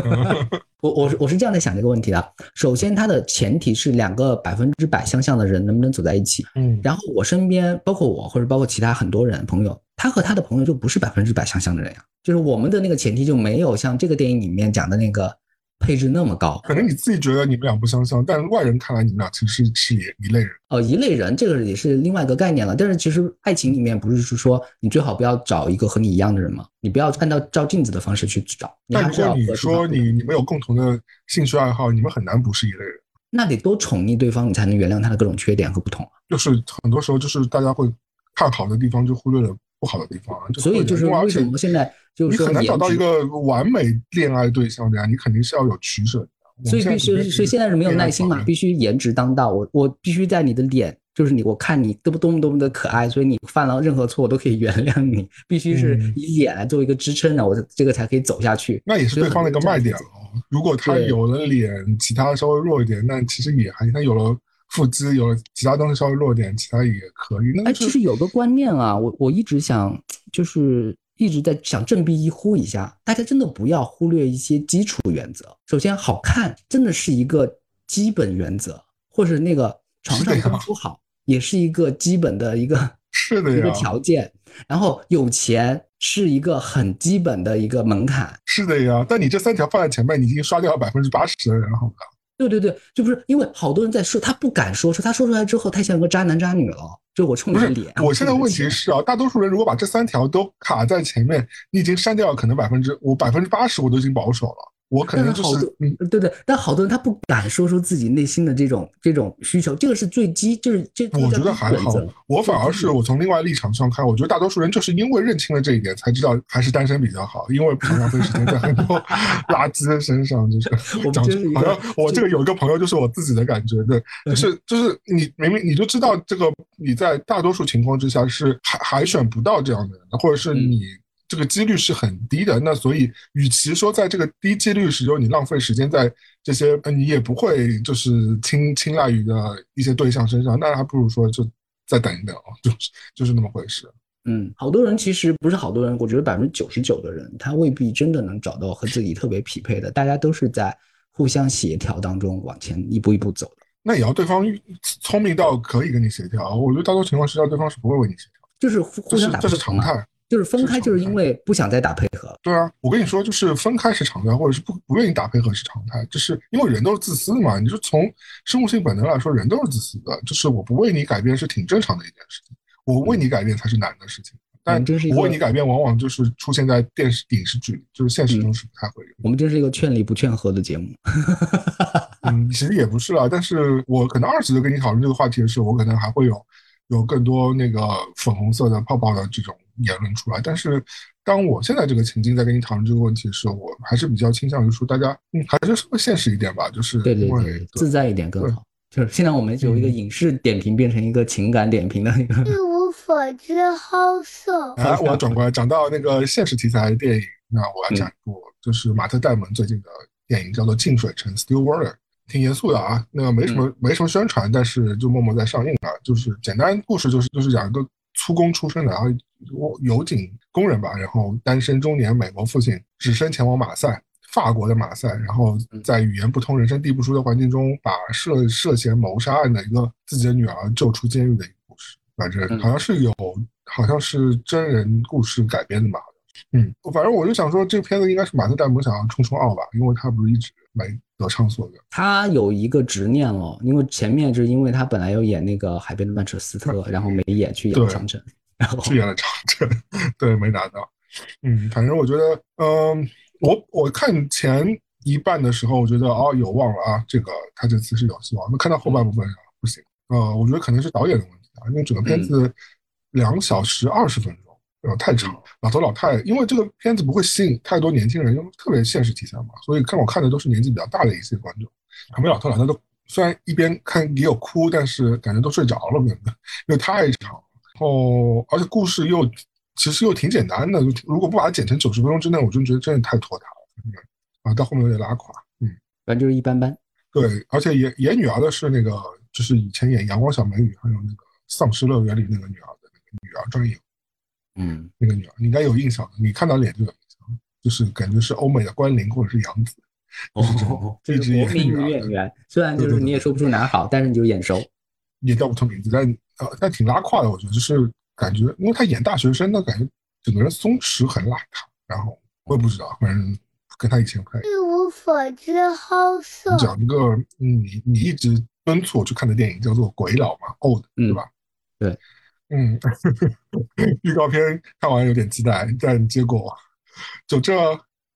我我是我是这样在想这个问题的。首先，它的前提是两个百分之百相像的人能不能走在一起。嗯。然后我身边包括我或者包括其他很多人朋友，他和他的朋友就不是百分之百相像的人呀。就是我们的那个前提就没有像这个电影里面讲的那个。配置那么高，可能你自己觉得你们俩不相像，但是外人看来你们俩其实是是一类人哦，一类人，这个也是另外一个概念了。但是其实爱情里面不是说你最好不要找一个和你一样的人吗？你不要按照照镜子的方式去找。但如果你说你你们有共同的兴趣爱好，你们很难不是一类人。那得多宠溺对方，你才能原谅他的各种缺点和不同啊。就是很多时候，就是大家会看好的地方，就忽略了不好的地方。所以就是为什么现在就是很难找到一个完美恋爱对象的呀？你肯定是要有取舍的。所以必须，所以现在是没有耐心嘛？必须颜值当道。我我必须在你的脸，就是你，我看你多么多么多么的可爱，所以你犯了任何错我都可以原谅你。必须是以脸来做一个支撑的，我这个才可以走下去。那也是对方的一个卖点了。如果他有了脸，其他稍微弱一点，那其实也还他有了腹肌，有其他东西稍微弱点，其他也可以。哎，其实有个观念啊，我我一直想就是。一直在想振臂一呼一下，大家真的不要忽略一些基础原则。首先，好看真的是一个基本原则，或者那个床上功夫好也是一个基本的一个 是的一个条件。然后有钱是一个很基本的一个门槛。是的呀，但你这三条放在前面，你已经刷掉了百分之八十的人，好吧？对对对，就不是因为好多人在说，他不敢说出，他说出来之后太像个渣男渣女了。就我冲你的脸，我现在问题是啊，大多数人如果把这三条都卡在前面，你已经删掉了可能百分之我百分之八十，我都已经保守了。我可能就是嗯，对对，但好多人他不敢说出自己内心的这种这种需求，这个是最基，就是这。我觉得还好，我反而是我从另外立场上看，我觉得大多数人就是因为认清了这一点，才知道还是单身比较好，因为不想浪费时间在很多 垃圾的身上，就是。我讲好像我这个有一个朋友就是我自己的感觉，对，就是就是你明明你就知道这个你在大多数情况之下是海海选不到这样的人的，或者是你。这个几率是很低的，那所以，与其说在这个低几率时候你浪费时间在这些你也不会就是青青睐于的一些对象身上，那还不如说就再等一等啊，就是 就是那么回事。嗯，好多人其实不是好多人，我觉得百分之九十九的人他未必真的能找到和自己特别匹配的，大家都是在互相协调当中往前一步一步走的。那也要对方聪明到可以跟你协调，我觉得大多情况下对方是不会为你协调，就是互相打这是常态。就是分开，就是因为不想再打配合。对啊，我跟你说，就是分开是常态，或者是不不愿意打配合是常态。就是因为人都是自私的嘛。你说从生物性本能来说，人都是自私的。就是我不为你改变是挺正常的一件事情，我为你改变才是难的事情。但我为你改变，往往就是出现在电视影视剧里，就是现实中是不太会有。我们真是一个劝离不劝和的节目。嗯，其实也不是啦。但是我可能二次的跟你讨论这个话题的时候，我可能还会有有更多那个粉红色的泡泡的这种。言论出来，但是当我现在这个情境在跟你讨论这个问题的时候，我还是比较倾向于说，大家嗯，还是稍微现实一点吧，就是对对对，自在一点更好。就是现在我们由一个影视点评变成一个情感点评的一个。一无所知，好色。哎，我要转过来讲到那个现实题材的电影，那我要讲一部，就是马特戴蒙最近的电影，叫做《净水城》（Still Water），挺严肃的啊，那个没什么没什么宣传，但是就默默在上映了。就是简单故事，就是就是讲一个粗工出身的，然后。油井工人吧，然后单身中年，美国父亲只身前往马赛，法国的马赛，然后在语言不通、人生地不熟的环境中，把涉涉嫌谋杀案的一个自己的女儿救出监狱的一个故事。反正好像是有，好像是真人故事改编的吧？嗯，反正我就想说，这个片子应该是马特戴蒙想要冲冲奥吧，因为他不是一直没得偿所的。他有一个执念了，因为前面就是因为他本来要演那个海边的曼彻斯特，然后没演，去演长城。然后去演了长城，对，没拿到。嗯，反正我觉得，嗯，我我看前一半的时候，我觉得哦有望了啊，这个他这次是有希望。那看到后半部分不行，呃，我觉得可能是导演的问题啊，因为整个片子两小时二十分钟，呃，太长。老头老太，因为这个片子不会吸引太多年轻人，因为特别现实题材嘛，所以看我看的都是年纪比较大的一些观众。他们老头老太都虽然一边看也有哭，但是感觉都睡着了，真的，因为太长。后，而且故事又其实又挺简单的，如果不把它剪成九十分钟之内，我真觉得真的太拖沓了，啊，到后面有点拉垮，嗯，反正就是一般般。对，而且演演女儿的是那个，就是以前演《阳光小美女》还有那个《丧尸乐园》里那个女儿的那个女儿专业，嗯，那个女儿你应该有印象的，你看到脸就有印象，就是感觉是欧美的关凌或者是杨紫，哦，这是国民女演员，虽然就是你也说不出哪好，但是你就眼熟，也叫不出名字，但。呃，但挺拉胯的，我觉得就是感觉，因为他演大学生，那感觉整个人松弛很邋遢。然后我也不知道，反正跟他以前不太一无所知，好色。讲一个你你一直敦促我去看的电影，叫做《鬼佬》嘛，Old，对吧？对，嗯，预告片看完有点期待，但结果就这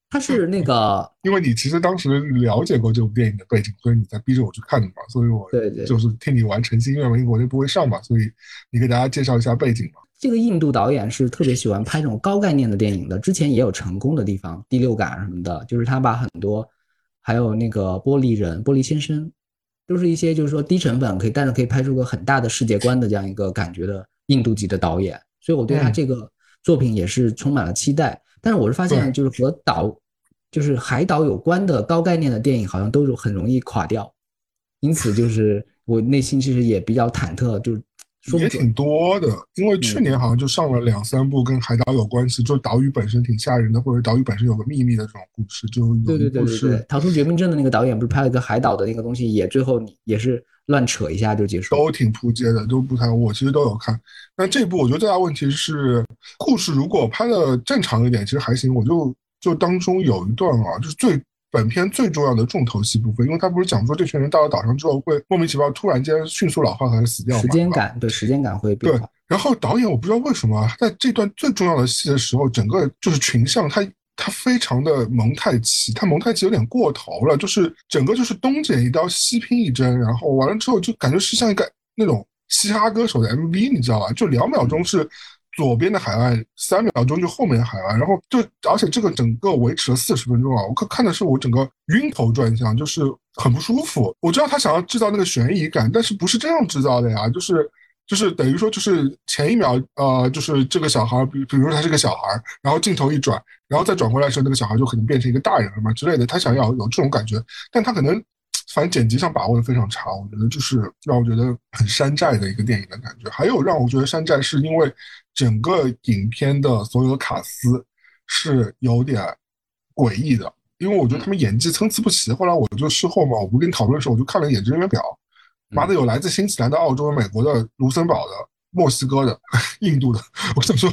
他是那个，因为你其实当时了解过这部电影的背景，所以你才逼着我去看的嘛。所以我对对，就是替你完成心愿嘛，因为我就不会上嘛，所以你给大家介绍一下背景嘛。这个印度导演是特别喜欢拍这种高概念的电影的，之前也有成功的地方，《第六感》什么的，就是他把很多，还有那个《玻璃人》《玻璃先生》，都是一些就是说低成本可以，但是可以拍出个很大的世界观的这样一个感觉的印度籍的导演，所以我对他这个作品也是充满了期待。但是我是发现，就是和岛，就是海岛有关的高概念的电影，好像都是很容易垮掉，因此就是我内心其实也比较忐忑，就。也挺多的，因为去年好像就上了两三部跟海岛有关系，就岛屿本身挺吓人的，或者岛屿本身有个秘密的这种故事，就对对对对对。逃出绝命镇的那个导演不是拍了一个海岛的那个东西，也最后也是乱扯一下就结束。都挺扑街的，都不太，我其实都有看。但这部我觉得最大问题是故事如果拍的正常一点，其实还行。我就就当中有一段啊，就是最。本片最重要的重头戏部分，因为他不是讲说这群人到了岛上之后会莫名其妙突然间迅速老化还是死掉吗？时间感对时间感会变。对，然后导演我不知道为什么在这段最重要的戏的时候，整个就是群像他他非常的蒙太奇，他蒙太奇有点过头了，就是整个就是东剪一刀西拼一针，然后完了之后就感觉是像一个那种嘻哈歌手的 MV，你知道吧？就两秒钟是。左边的海岸三秒钟就后面的海岸，然后就而且这个整个维持了四十分钟啊！我看看的是我整个晕头转向，就是很不舒服。我知道他想要制造那个悬疑感，但是不是这样制造的呀？就是就是等于说就是前一秒呃就是这个小孩，比比如说他是个小孩，然后镜头一转，然后再转过来的时候，那个小孩就可能变成一个大人了嘛之类的。他想要有这种感觉，但他可能。反正剪辑上把握的非常差，我觉得就是让我觉得很山寨的一个电影的感觉。还有让我觉得山寨，是因为整个影片的所有的卡司是有点诡异的，因为我觉得他们演技参差不齐。后来我就事后嘛，我不跟你讨论的时候，我就看了演职人员表，妈的有来自新西兰的、澳洲的、美国的、卢森堡的、墨西哥的、印度的，我想说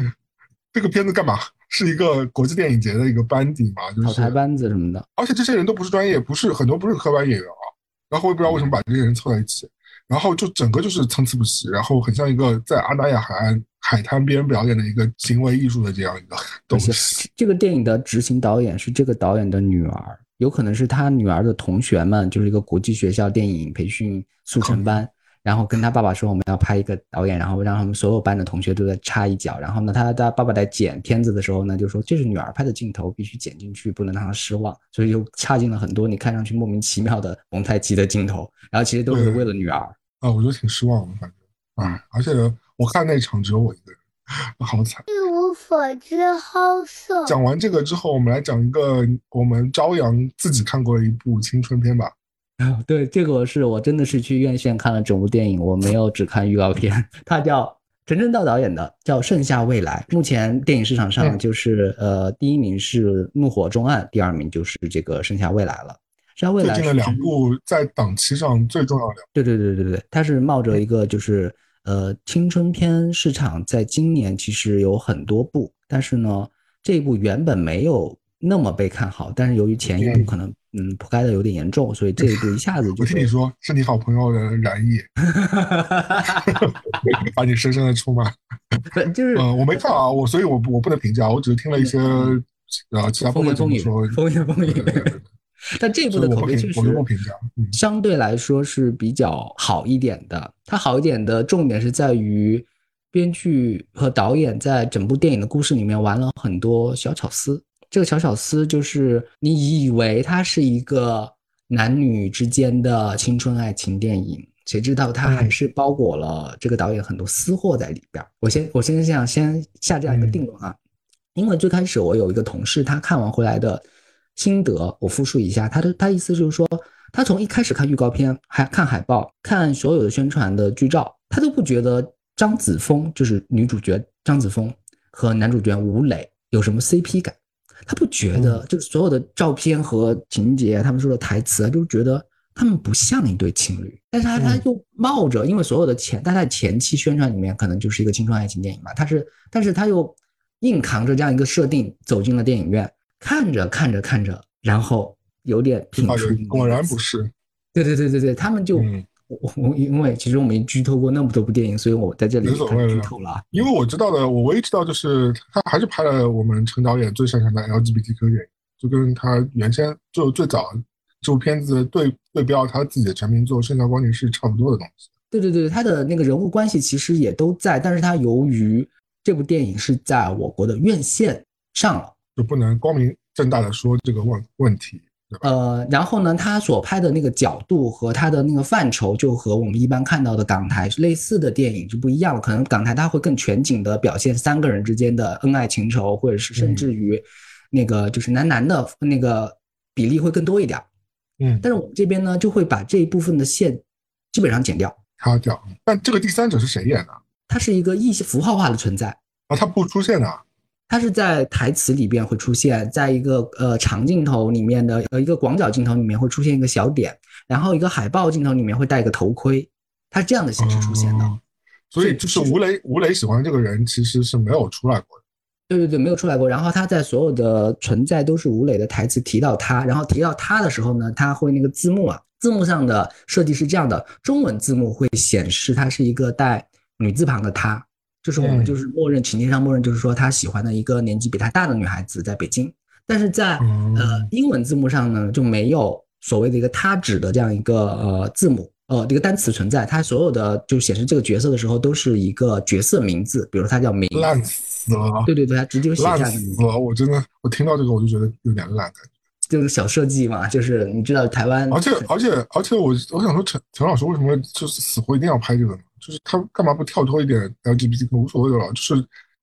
这个片子干嘛？是一个国际电影节的一个班底嘛，就是台班子什么的，而且这些人都不是专业，不是很多不是科班演员啊。然后我也不知道为什么把这些人凑在一起，然后就整个就是参差不齐，然后很像一个在阿那亚海岸海滩边表演的一个行为艺术的这样一个东西。这个电影的执行导演是这个导演的女儿，有可能是他女儿的同学们，就是一个国际学校电影培训速成班。然后跟他爸爸说我们要拍一个导演，然后让他们所有班的同学都在插一脚。然后呢，他他爸爸在剪片子的时候呢，就说这是女儿拍的镜头，必须剪进去，不能让她失望。所以就插进了很多你看上去莫名其妙的蒙太奇的镜头。然后其实都是为了女儿啊，我觉得挺失望的，反正啊，而且我看那场只有我一个人，好惨。一无所知，好色。讲完这个之后，我们来讲一个我们朝阳自己看过的一部青春片吧。对，这个是我真的是去院线看了整部电影，我没有只看预告片。它叫陈正道导演的，叫《盛夏未来》。目前电影市场上就是呃，第一名是《怒火重案》，第二名就是这个《盛夏未来》了。《盛夏未来》最近的两部在档期上最重要的。对对对对对，它是冒着一个就是呃青春片市场在今年其实有很多部，但是呢这一部原本没有那么被看好，但是由于前一部可能。嗯，铺盖的有点严重，所以这一部一下子就。我听你说是你好朋友的染艺，把你深深的出卖。就是，嗯，我没看啊，我所以，我我不能评价，我只是听了一些呃其他风言风语，风言风语。但这部的口碑确实，相对来说是比较好一点的。它好一点的重点是在于编剧和导演在整部电影的故事里面玩了很多小巧思。这个小巧思就是你以为它是一个男女之间的青春爱情电影，谁知道它还是包裹了这个导演很多私货在里边。我先我先这样先下这样一个定论啊，因为最开始我有一个同事，他看完回来的心得，我复述一下，他的他意思就是说，他从一开始看预告片、还看海报、看所有的宣传的剧照，他都不觉得张子枫就是女主角张子枫和男主角吴磊有什么 CP 感。他不觉得，就是所有的照片和情节，他们说的台词啊，就觉得他们不像一对情侣。但是他他又冒着，因为所有的前，他在前期宣传里面可能就是一个青春爱情电影嘛，他是，但是他又硬扛着这样一个设定走进了电影院，看着看着看着，然后有点品出，果然不是。对对对对对，他们就。我我因为其实我没剧透过那么多部电影，所以我在这里剧透了。因为我知道的，我唯一知道就是他还是拍了我们陈导演最擅长的 LGBTQ 电影。就跟他原先就最早这部片子对对标他自己的成名作《盛夏光年》是差不多的东西。对对对，他的那个人物关系其实也都在，但是他由于这部电影是在我国的院线上了，就不能光明正大的说这个问问题。呃，然后呢，他所拍的那个角度和他的那个范畴，就和我们一般看到的港台类似的电影就不一样了。可能港台它会更全景的表现三个人之间的恩爱情仇，或者是甚至于那个就是男男的那个比例会更多一点。嗯，但是我们这边呢，就会把这一部分的线基本上剪掉，擦掉。但这个第三者是谁演的？他是一个意符号化的存在啊，他不出现的。它是在台词里边会出现，在一个呃长镜头里面的呃一个广角镜头里面会出现一个小点，然后一个海报镜头里面会戴一个头盔，它是这样的形式出现的。所以就是吴磊，吴磊喜欢这个人其实是没有出来过的。对对对，没有出来过。然后他在所有的存在都是吴磊的台词提到他，然后提到他的时候呢，他会那个字幕啊，字幕上的设计是这样的，中文字幕会显示他是一个带女字旁的他。就是我们就是默认情节上默认就是说他喜欢的一个年纪比他大的女孩子在北京，但是在呃英文字幕上呢就没有所谓的一个他指的这样一个呃字母呃这个单词存在，它所有的就显示这个角色的时候都是一个角色名字，比如他叫明，烂死了，对对对，他直接写下烂死了，我真的我听到这个我就觉得有点烂感觉，就是小设计嘛，就是你知道台湾，而且而且而且我我想说陈陈老师为什么就是死活一定要拍这个呢？就是他干嘛不跳脱一点 LGBTQ 无所谓的了？就是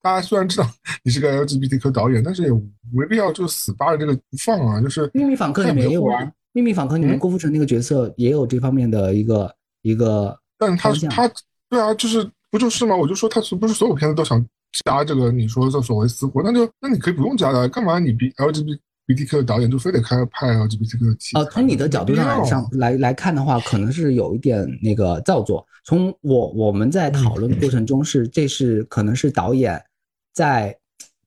大家虽然知道 你是个 LGBTQ 导演，但是也没必要就死扒着这个不放啊。就是秘密访客里面也有啊，秘密访客里面郭富城那个角色也有这方面的一个一个。但他他对啊，就是不就是吗？我就说他是不是所有片子都想加这个？你说这所谓私货，那就那你可以不用加的，干嘛你比 LGBT？B T Q 的导演就非得开派 L G B T Q 的题？呃，从你的角度上来上来来看的话，可能是有一点那个造作。从我我们在讨论的过程中是，这是可能是导演在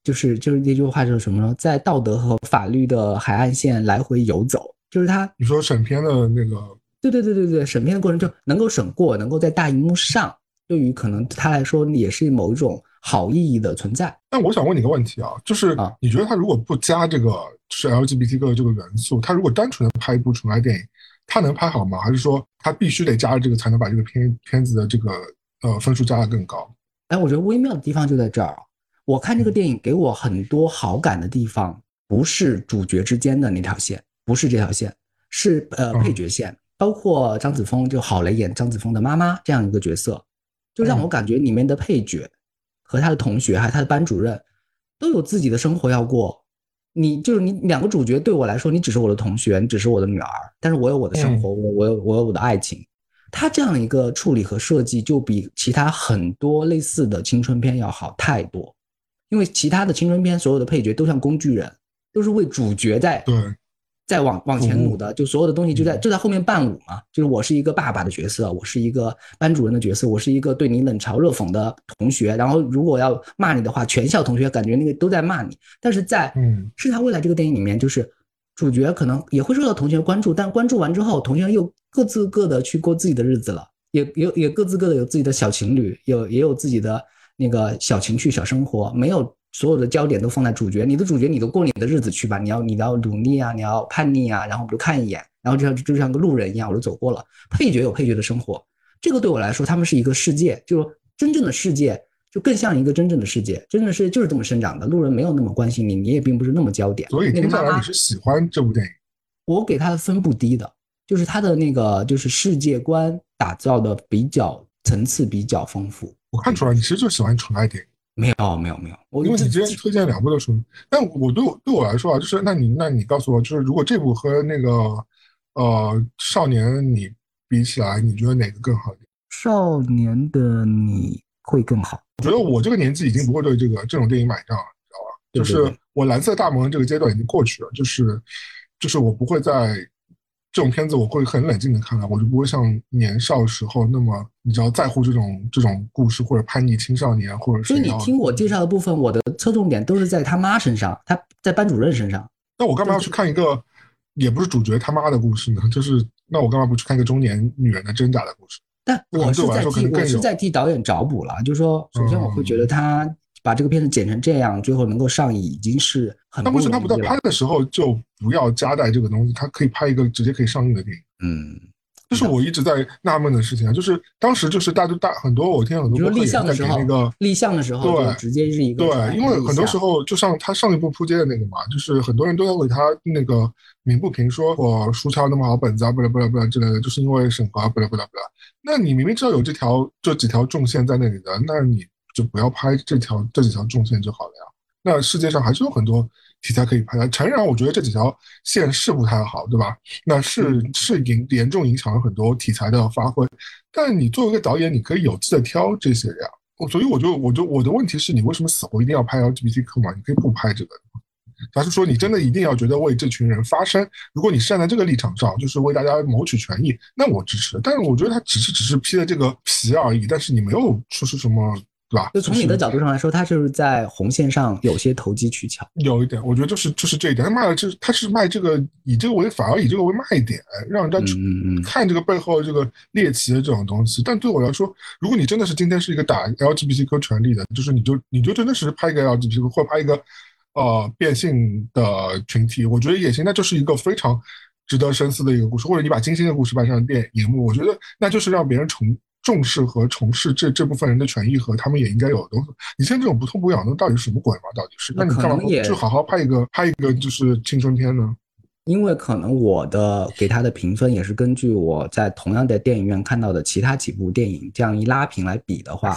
就是就是那句话就是什么呢？在道德和法律的海岸线来回游走，就是他你说审片的那个？对对对对对，审片的过程就能够审过，能够在大荧幕上，对于可能他来说也是某一种好意义的存在。但我想问你个问题啊，就是你觉得他如果不加这个？是 LGBT 的这个元素，他如果单纯的拍一部纯爱电影，他能拍好吗？还是说他必须得加这个才能把这个片片子的这个呃分数加得更高？哎，我觉得微妙的地方就在这儿。我看这个电影给我很多好感的地方，不是主角之间的那条线，不是这条线，是呃配角线，包括张子枫就郝蕾演张子枫的妈妈这样一个角色，就让我感觉里面的配角和他的同学还有他的班主任都有自己的生活要过。你就是你两个主角对我来说，你只是我的同学，你只是我的女儿，但是我有我的生活，我我有我有我的爱情。他这样一个处理和设计，就比其他很多类似的青春片要好太多。因为其他的青春片，所有的配角都像工具人，都是为主角在对。在往往前努的，就所有的东西就在就在后面伴舞嘛。就是我是一个爸爸的角色，我是一个班主任的角色，我是一个对你冷嘲热讽的同学。然后如果要骂你的话，全校同学感觉那个都在骂你。但是在嗯，是他未来这个电影里面，就是主角可能也会受到同学关注，但关注完之后，同学又各自各的去过自己的日子了，也也也各自各的有自己的小情侣，有也有自己的那个小情趣、小生活，没有。所有的焦点都放在主角，你的主角你都过你的日子去吧，你要你要努力啊，你要叛逆啊，然后我们就看一眼，然后就像就像个路人一样，我就走过了。配角有配角的生活，这个对我来说，他们是一个世界，就真正的世界就更像一个真正的世界，真正的世界就是这么生长的。路人没有那么关心你，你也并不是那么焦点。所以听下来你是喜欢这部电影？我给他的分不低的，就是他的那个就是世界观打造的比较层次比较丰富。我看出来你其实就喜欢纯爱电影。没有没有没有，我因为你之前推荐两部都是，但我对我对我来说啊，就是那你那你告诉我，就是如果这部和那个呃少年你比起来，你觉得哪个更好？少年的你会更好？我觉得我这个年纪已经不会对这个这种电影买账了，你知道吧？就是我蓝色大门这个阶段已经过去了，就是就是我不会再。这种片子我会很冷静的看了，我就不会像年少时候那么，你知道在乎这种这种故事或者叛逆青少年，或者是。所以你听我介绍的部分，我的侧重点都是在他妈身上，他在班主任身上。那我干嘛要去看一个也不是主角他妈的故事呢？就是那我干嘛不去看一个中年女人的挣扎的故事？但我是在替我是在替导演找补了，就是说，首先我会觉得他把这个片子剪成这样，最后能够上映，已经是很那为什么他不在容易了拍的时候就不要夹带这个东西？他可以拍一个直接可以上映的电影。嗯，这是我一直在纳闷的事情啊，就是当时就是大家大很多，我听很多比如说立项的时候那个，立项的时候对就直接是一个对，因为很多时候就像他上一部扑街的那个嘛，就是很多人都在为他那个鸣不平，说我书敲那么好本子啊，不啦不啦不啦之类的，就是因为审核啊不啦不啦不啦。那你明明知道有这条这几条重线在那里的，那你就不要拍这条这几条重线就好了呀。那世界上还是有很多题材可以拍的。诚然，我觉得这几条线是不太好，对吧？那是是影严重影响了很多题材的发挥。但你作为一个导演，你可以有机的挑这些呀。我所以我就我就我的问题是你为什么死活一定要拍 LGBTQ 嘛？你可以不拍这个。还是说你真的一定要觉得为这群人发声，如果你站在这个立场上，就是为大家谋取权益，那我支持。但是我觉得他只是只是披了这个皮而已，但是你没有说是什么，对吧？就从你的角度上。来说，他就是在红线上有些投机取巧。有一点，我觉得就是就是这一点，他卖了这他是卖这个以这个为反而以这个为卖点，让人家看这个背后这个猎奇的这种东西。但对我来说，如果你真的是今天是一个打 LGBTQ 权利的，就是你就你就真的是拍一个 LGBTQ 或拍一个呃变性的群体，我觉得也行，那就是一个非常值得深思的一个故事。或者你把金星的故事搬上电荧幕，我觉得那就是让别人重重视和重视这这部分人的权益和他们也应该有的东西。你现在这种不痛不痒的，到底是什么鬼嘛？到底是？那你干嘛可能也不就好好拍一个拍一个就是青春片呢？因为可能我的给他的评分也是根据我在同样的电影院看到的其他几部电影这样一拉平来比的话，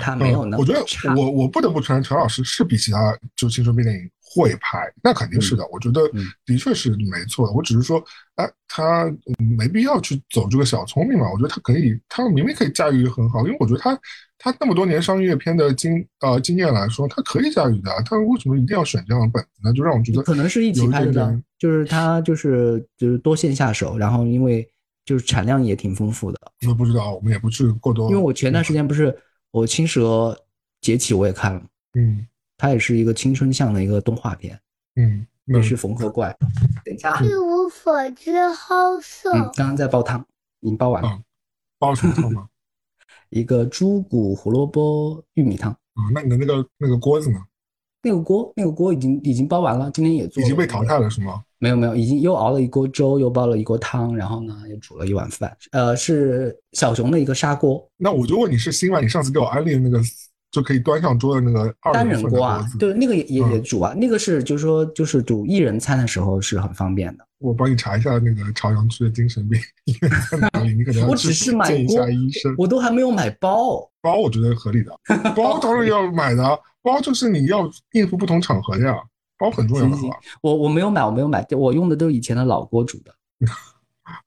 他没有那嗯、我觉得。我我不得不承认，陈老师是比其他就青春片电影会拍，那肯定是的。我觉得嗯的确是没错的。我只是说，哎，他嗯没必要去走这个小聪明嘛。我觉得他可以，他明明可以驾驭得很好，因为我觉得他他那么多年商业片的经呃经验来说，他可以驾驭的。他为什么一定要选这样的本子呢？就让我觉得可能是一起拍的就是他就是就是多线下手，然后因为就是产量也挺丰富的。我不知道，我们也不是过多。因为我前段时间不是我《青蛇崛起》我也看了，嗯它也是一个青春向的一个动画片，嗯，那也是缝合怪。等一下啊，一无所知好色。嗯，刚刚在煲汤，已经煲完了，啊包什么汤吗？一个猪骨胡萝卜玉米汤。啊，那你的那个那个锅子呢？那个锅，那个锅已经已经煲完了，今天也做了。已经被淘汰了是吗？没有没有，已经又熬了一锅粥，又煲了一锅汤，然后呢又煮了一碗饭。呃，是小熊的一个砂锅，那我就问你是新吗？你上次给我安利的那个就可以端上桌的那个二单人锅啊，对，那个也也煮啊，那个是就是说就是煮一人餐的时候是很方便的。我帮你查一下那个朝阳区的精神病医院在哪里，你可能 我只是买见一下锅医生。我都还没有买包。包我觉得合理的，包当然要买的啊，包就是你要应付不同场合的呀，包很重要的？我我没有买，我没有买，我用的都是以前的老锅煮的。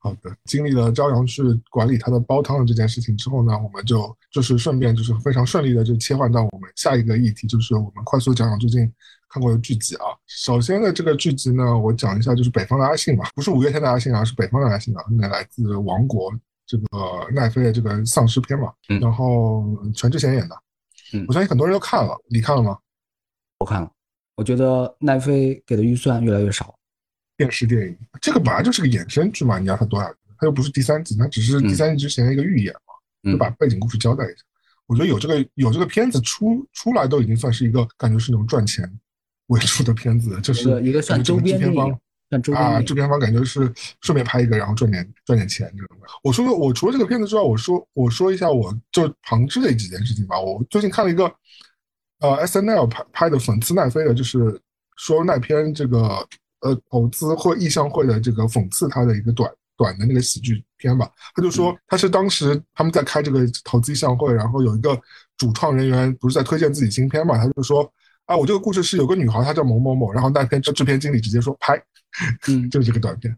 好的，经历了朝阳去管理他的煲汤的这件事情之后呢，我们就就是顺便就是非常顺利的就切换到我们下一个议题，就是我们快速讲讲最近看过的剧集啊。首先呢，这个剧集呢，我讲一下就是北方的阿信嘛，不是五月天的阿信啊，是北方的阿信啊，那来自王国这个奈飞的这个丧尸片嘛，嗯然后全智贤演的，嗯我相信很多人都看了，你看了吗？我看了，我觉得奈飞给的预算越来越少。电视电影这个本来就是个衍生剧嘛，你让它多少？它又不是第三集，它只是第三集之前的一个预演嘛。嗯就把背景故事交代一下。我觉得有这个有这个片子出出来，都已经算是一个感觉是那种赚钱为主的片子，就一是个一个算周边片方，算周边啊，制片方感觉是顺便拍一个，然后赚点赚点钱这种。我说我除了这个片子之外，我说我说一下我就旁支的几件事情吧。我最近看了一个呃 S N L 拍拍的讽刺奈飞的，就是说那篇这个呃投资或意向会的这个讽刺他的一个短短的那个喜剧片吧。他就说他是当时他们在开这个投资意向会，然后有一个主创人员不是在推荐自己新片嘛，他就说。啊，我这个故事是有个女孩，她叫某某某，然后那篇制制片经理直接说拍，嗯，就是这个短片，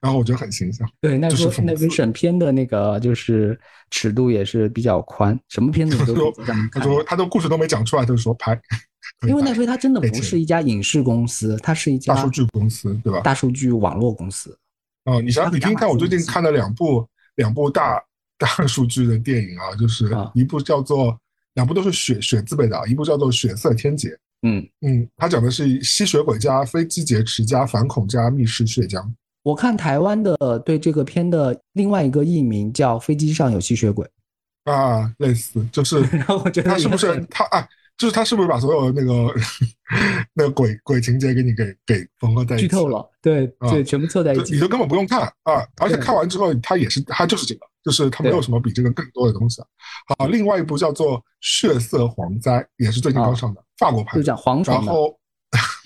然后我觉得很形象。对，那时候那边刺审片的那个就是尺度也是比较宽，什么片子都。他说他的故事都没讲出来，就是说拍，因为那时候他真的不是一家影视公司，它是一家大数据公司，对吧？大数据网络公司。哦，你想它和你看，我最近看了两部两部大大数据的电影啊，就是啊一部叫做两部都是血血字辈的啊，一部叫做《血色天劫》，嗯，嗯，它讲的是吸血鬼加非机劫持加反恐加密室血浆。我看台湾的对这个片的另外一个译名叫《飞机上有吸血鬼》，啊，类似就是 然后我觉得他是不是他啊？就是他是不是把所有那个 那个鬼鬼情节给你给给缝合在一起？剧透了，对对，全部凑在一起，你就根本不用看啊！而且看完之后，他也是他就是这个，就是他没有什么比这个更多的东西了。好，另外一部叫做《血色蝗灾》，也是最近刚上的，法国拍的，就讲蝗虫。然后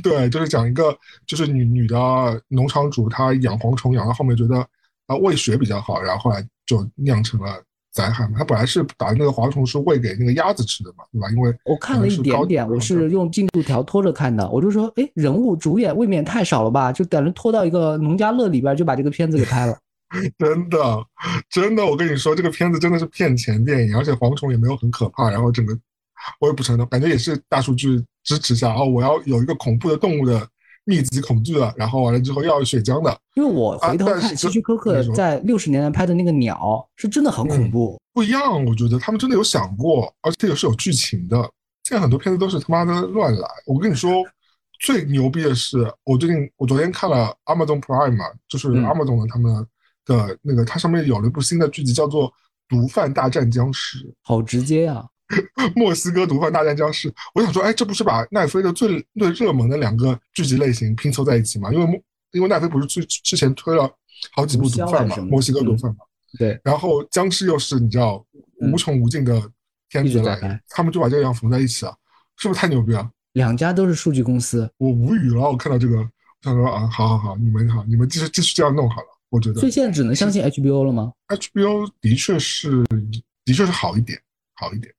对，就是讲一个就是女女的农场主，她养蝗虫养到后面觉得啊喂血比较好，然后后来就酿成了。灾害嘛，她本来是把那个蝗虫是喂给那个鸭子吃的嘛，对吧？因为我看了一点点，我是用进度条拖着看的，我就说，哎，人物主演未免太少了吧？就感觉拖到一个农家乐里边就把这个片子给拍了。真的，真的，我跟你说，这个片子真的是骗钱电影，而且蝗虫也没有很可怕，然后整个我也不承认，感觉也是大数据支持下哦，我要有一个恐怖的动物的。密集恐惧的，然后完了之后要血浆的。因为我回头看希区柯克在六十年代拍的那个鸟，是真的很恐怖。不一样，我觉得他们真的有想过，而且也是有剧情的。现在很多片子都是他妈的乱来。我跟你说，最牛逼的是，我最近我昨天看了 Amazon Prime 嘛，就是 Amazon 的他们的那个，它上面有了一部新的剧集，叫做《毒贩大战僵尸》。好直接啊！墨西哥毒贩大战僵尸，我想说，哎，这不是把奈飞的最最热门的两个剧集类型拼凑在一起吗？因为因为奈飞不是之之前推了好几部毒贩嘛，墨西哥毒贩嘛，对，然后僵尸又是你知道无穷无尽的片子来，他们就把这样缝在一起了，是不是太牛逼了？两家都是数据公司，我无语了。我看到这个，我想说啊，好好好，你们好，你们继续继续这样弄好了，我觉得。所以现在只能相信 HBO 了吗？HBO 的确是的确是好一点，好一点。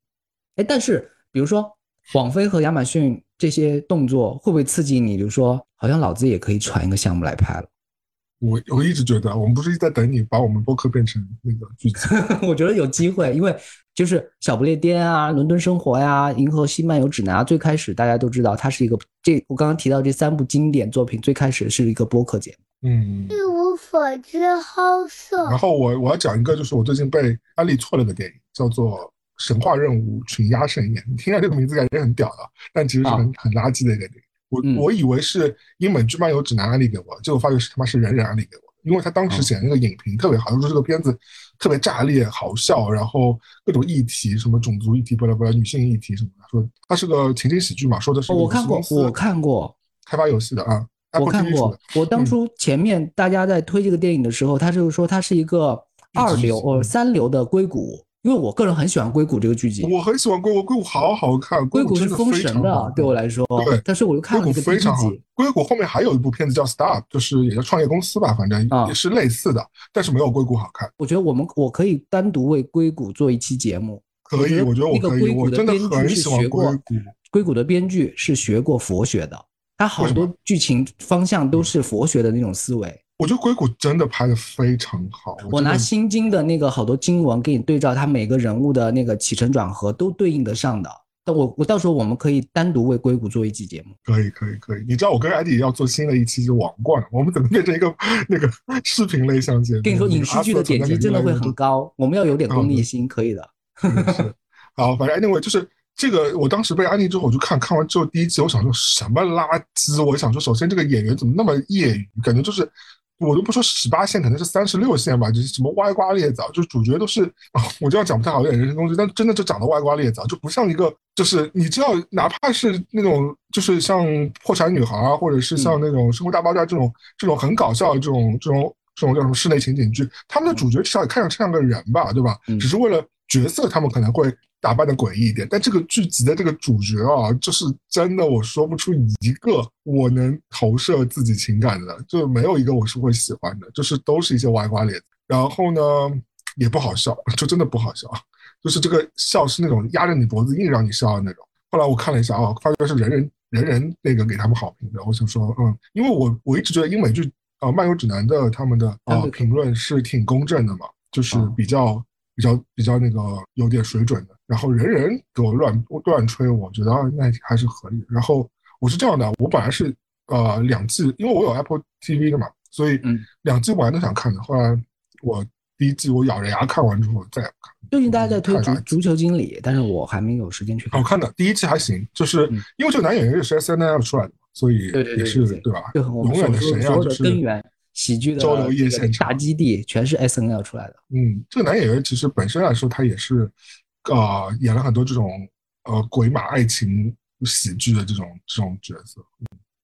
哎，但是比如说网飞和亚马逊这些动作会不会刺激你？比如说，好像老子也可以传一个项目来拍了。我我一直觉得，我们不是一直在等你把我们播客变成那个剧集？我觉得有机会，因为就是小不列颠啊、伦敦生活呀、银河系漫游指南啊，最开始大家都知道它是一个这我刚刚提到这三部经典作品，最开始是一个播客节目。嗯。一无所知，好色。然后我我要讲一个，就是我最近被安利错了的电影，叫做。神话任务群压盛宴，你听下这个名字感觉很屌的，但其实是很很垃圾的一个电影。我我以为是英美剧漫游指南安利给我，结果发现是他妈是人人安利给我，因为他当时写的那个影评特别好，说这个片子特别炸裂、好笑，然后各种议题，什么种族议题、巴拉巴拉女性议题什么的，说它是个情景喜剧嘛，说的是我看过，我看过。开发游戏的啊，我看过。我当初前面大家在推这个电影的时候，他就是说它是一个二流呃三流的硅谷。因为我个人很喜欢硅谷这个剧集，我很喜欢硅谷，硅谷好好看，硅谷是封神的，对我来说。对，但是我又看了一个非常好。硅谷后面还有一部片子叫《Star》，就是也叫创业公司吧，反正也是类似的，但是没有硅谷好看。我觉得我们我可以单独为硅谷做一期节目。可以，我觉得我可以。我真的很喜欢硅谷。硅谷的编剧是学过佛学的，他好多剧情方向都是佛学的那种思维。我觉得硅谷真的拍的非常好。我拿《心经》的那个好多经文给你对照，他每个人物的那个起承转合都对应得上的。但我我到时候我们可以单独为硅谷做一期节目。可以可以可以。你知道我跟艾迪要做新的一期是王冠，我们怎么变成一个那个 视频类项目？跟你说，影视剧的点击真的会很高。我们要有点功利心，可以的。好，反正 anyway 就是这个。我当时被安利之后，我就看看完之后第一集，我想说什么垃圾？我想说，首先这个演员怎么那么业余，感觉就是。我都不说十八线，可能是三十六线吧，就是什么歪瓜裂枣，就是主角都是，我这样讲不太好，有点人身攻击，但真的就长得歪瓜裂枣，就不像一个，就是你知道，哪怕是那种，就是像破产女孩啊，或者是像那种生活大爆炸这种，这种很搞笑的这种，这种，这种叫什么室内情景剧，他们的主角至少也看上去像个人吧，对吧？只是为了角色，他们可能会。打扮的诡异一点，但这个剧集的这个主角啊，就是真的，我说不出一个我能投射自己情感的，就没有一个我是会喜欢的，就是都是一些歪瓜裂。然后呢，也不好笑，就真的不好笑，就是这个笑是那种压着你脖子硬让你笑的那种。后来我看了一下啊，发觉是人人人人那个给他们好评的。我想说，嗯，因为我我一直觉得英美剧啊漫游指南的他们的啊评论是挺公正的嘛，就是比较。比较比较那个有点水准的，然后人人给我乱乱吹，我觉得那还是合理。然后我是这样的，我本来是呃两季，因为我有 Apple TV 的嘛，所以两季我还都想看的。后来我第一季我咬着牙看完之后再也不看。最近大家在推足足球经理，但是我还没有时间去看。好看的第一季还行，就是因为这个男演员也是 S N L 出来的，所以也是对吧？永远的神啊，就是根源。喜剧的交流夜现场大基地全是 S N L 出来的。嗯，这个男演员其实本身来说，他也是，呃，演了很多这种呃鬼马爱情喜剧的这种这种角色。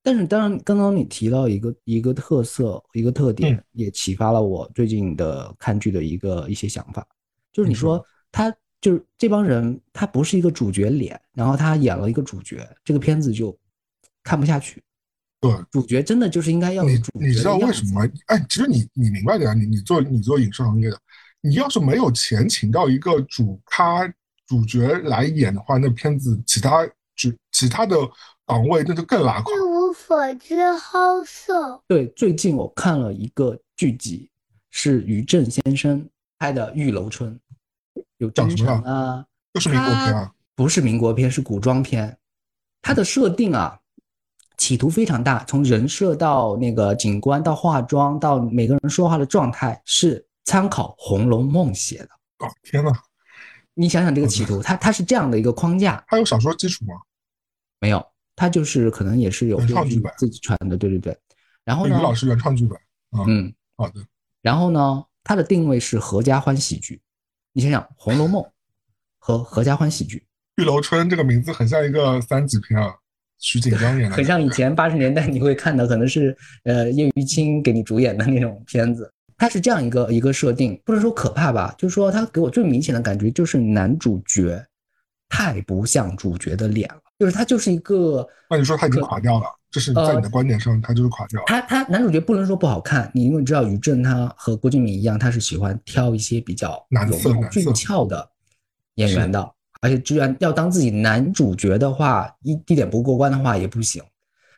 但是当然，刚刚你提到一个一个特色一个特点，也启发了我最近的看剧的一个一些想法，就是你说他就是这帮人，他不是一个主角脸，然后他演了一个主角，这个片子就看不下去。对，主角真的就是应该要你你知道为什么吗？哎，其实你你明白的呀，你你做你做影视行业的，你要是没有钱请到一个主咖主角来演的话，那片子其他主其他的岗位那就更拉垮。一无所知好色。对，最近我看了一个剧集，是于正先生拍的《玉楼春》，有张什么啊？又是民国片啊？不是民国片，是古装片。它的设定啊。企图非常大，从人设到那个景观到化妆到每个人说话的状态，是参考《红楼梦》写的。哦，天哪！你想想这个企图，它它是这样的一个框架。它有小说基础吗？没有，它就是可能也是有原创剧本自己传的。对对对。然后呢？于老师原创剧本。嗯，好的。然后呢？它的定位是合家欢喜剧。你想想，《红楼梦》和合家欢喜剧，《玉楼春》这个名字很像一个三级片啊。徐锦江演的，很像以前八十年代你会看的，可能是呃叶玉卿给你主演的那种片子。它是这样一个一个设定，不能说可怕吧，就是说它给我最明显的感觉就是男主角太不像主角的脸了，就是他就是一个。那你说他已经垮掉了，就是在你的观点上，他就是垮掉。他他男主角不能说不好看，你因为知道于正他和郭敬明一样，他是喜欢挑一些比较男色俊俏的演员的。而且，居然要当自己男主角的话，一一点不过关的话也不行。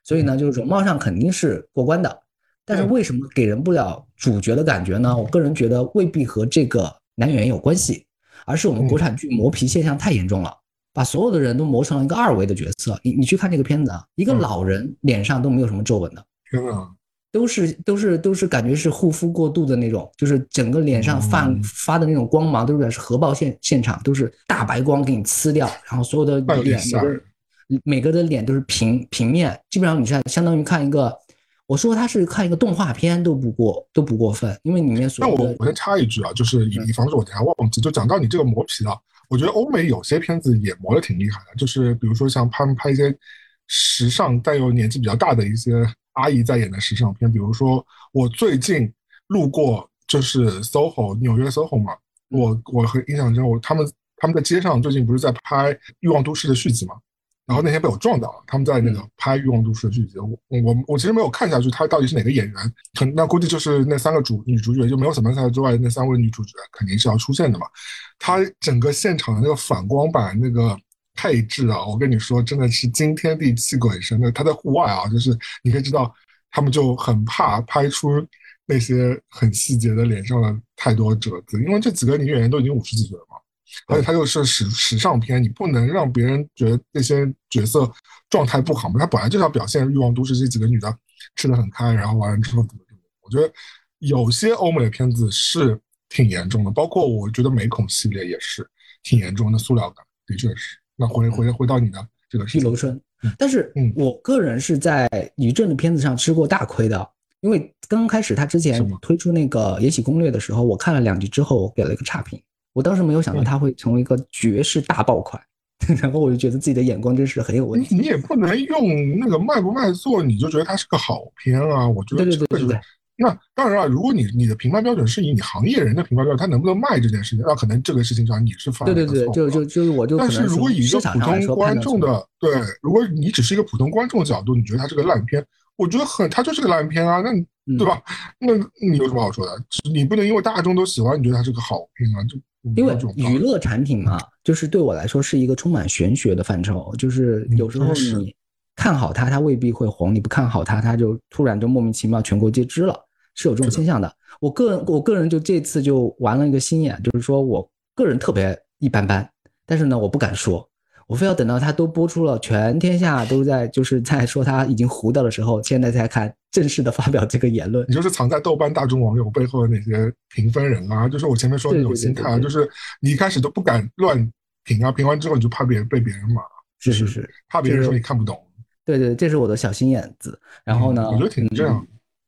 所以呢，就是容貌上肯定是过关的，但是为什么给人不了主角的感觉呢？我个人觉得未必和这个男演员有关系，而是我们国产剧磨皮现象太严重了，把所有的人都磨成了一个二维的角色。你你去看这个片子啊，一个老人脸上都没有什么皱纹的。天啊！都是都是都是感觉是护肤过度的那种，就是整个脸上发发的那种光芒，都是是核爆现现场，都是大白光给你呲掉，然后所有的脸每个每个的脸都是平平面，基本上你像相当于看一个，我说他是看一个动画片都不过都不过分，因为里面所有的。那我我先插一句啊，就是以防止我等下忘记，就讲到你这个磨皮啊，我觉得欧美有些片子也磨的挺厉害的，就是比如说像他们拍一些时尚但又年纪比较大的一些。阿姨在演的时尚片，比如说我最近路过就是 SOHO 纽约 SOHO 嘛，我我很印象中，我他们他们在街上最近不是在拍《欲望都市》的续集嘛，然后那天被我撞到了，他们在那个拍《欲望都市》的续集，我我我其实没有看下去，他到底是哪个演员？可那估计就是那三个主女主角，就没有什么赛之外那三位女主角肯定是要出现的嘛。他整个现场的那个反光板那个。配置啊，我跟你说，真的是惊天地泣鬼神的。他在户外啊，就是你可以知道，他们就很怕拍出那些很细节的脸上的太多褶子，因为这几个女演员都已经五十几岁了嘛，而且他又是时时尚片，你不能让别人觉得那些角色状态不好嘛。他本来就是要表现欲望都市这几个女的吃的很开，然后完了之后怎么怎么。我觉得有些欧美的片子是挺严重的，包括我觉得美恐系列也是挺严重的，塑料感的确是。那回回回到你的这个玉楼春，但是我个人是在于正的片子上吃过大亏的，因为刚刚开始他之前推出那个《延禧攻略》的时候，我看了两集之后，我给了一个差评。我当时没有想到他会成为一个绝世大爆款，然后我就觉得自己的眼光真是很有问题。你也不能用那个卖不卖座，你就觉得它是个好片啊？我觉得对对对对对。那当然了，如果你你的评判标准是以你行业人的评判标准，他能不能卖这件事情，那可能这个事情上你是犯对对对，就就就是我就。但是如果以一个普通观众的对，如果你只是一个普通观众的角度，你觉得它是个烂片，我觉得很，它就是个烂片啊，那对吧？那你有什么好说的？你不能因为大众都喜欢，你觉得它是个好片啊？就因为娱乐产品嘛，就是对我来说是一个充满玄学的范畴，就是有时候你看好它，它未必会红；你不看好它，它就突然就莫名其妙全国皆知了。是有这种现象的。我个人，我个人就这次就玩了一个心眼，就是说我个人特别一般般，但是呢，我不敢说，我非要等到他都播出了，全天下都在就是在说他已经糊掉的时候，现在才看正式的发表这个言论。你就是藏在豆瓣大众网友背后的那些评分人啊，就是我前面说的那种心态啊，就是你一开始都不敢乱评啊，评完之后你就怕别人被别人骂，是是是，怕别人说你看不懂。对对，这是我的小心眼子。然后呢，我觉得挺这样。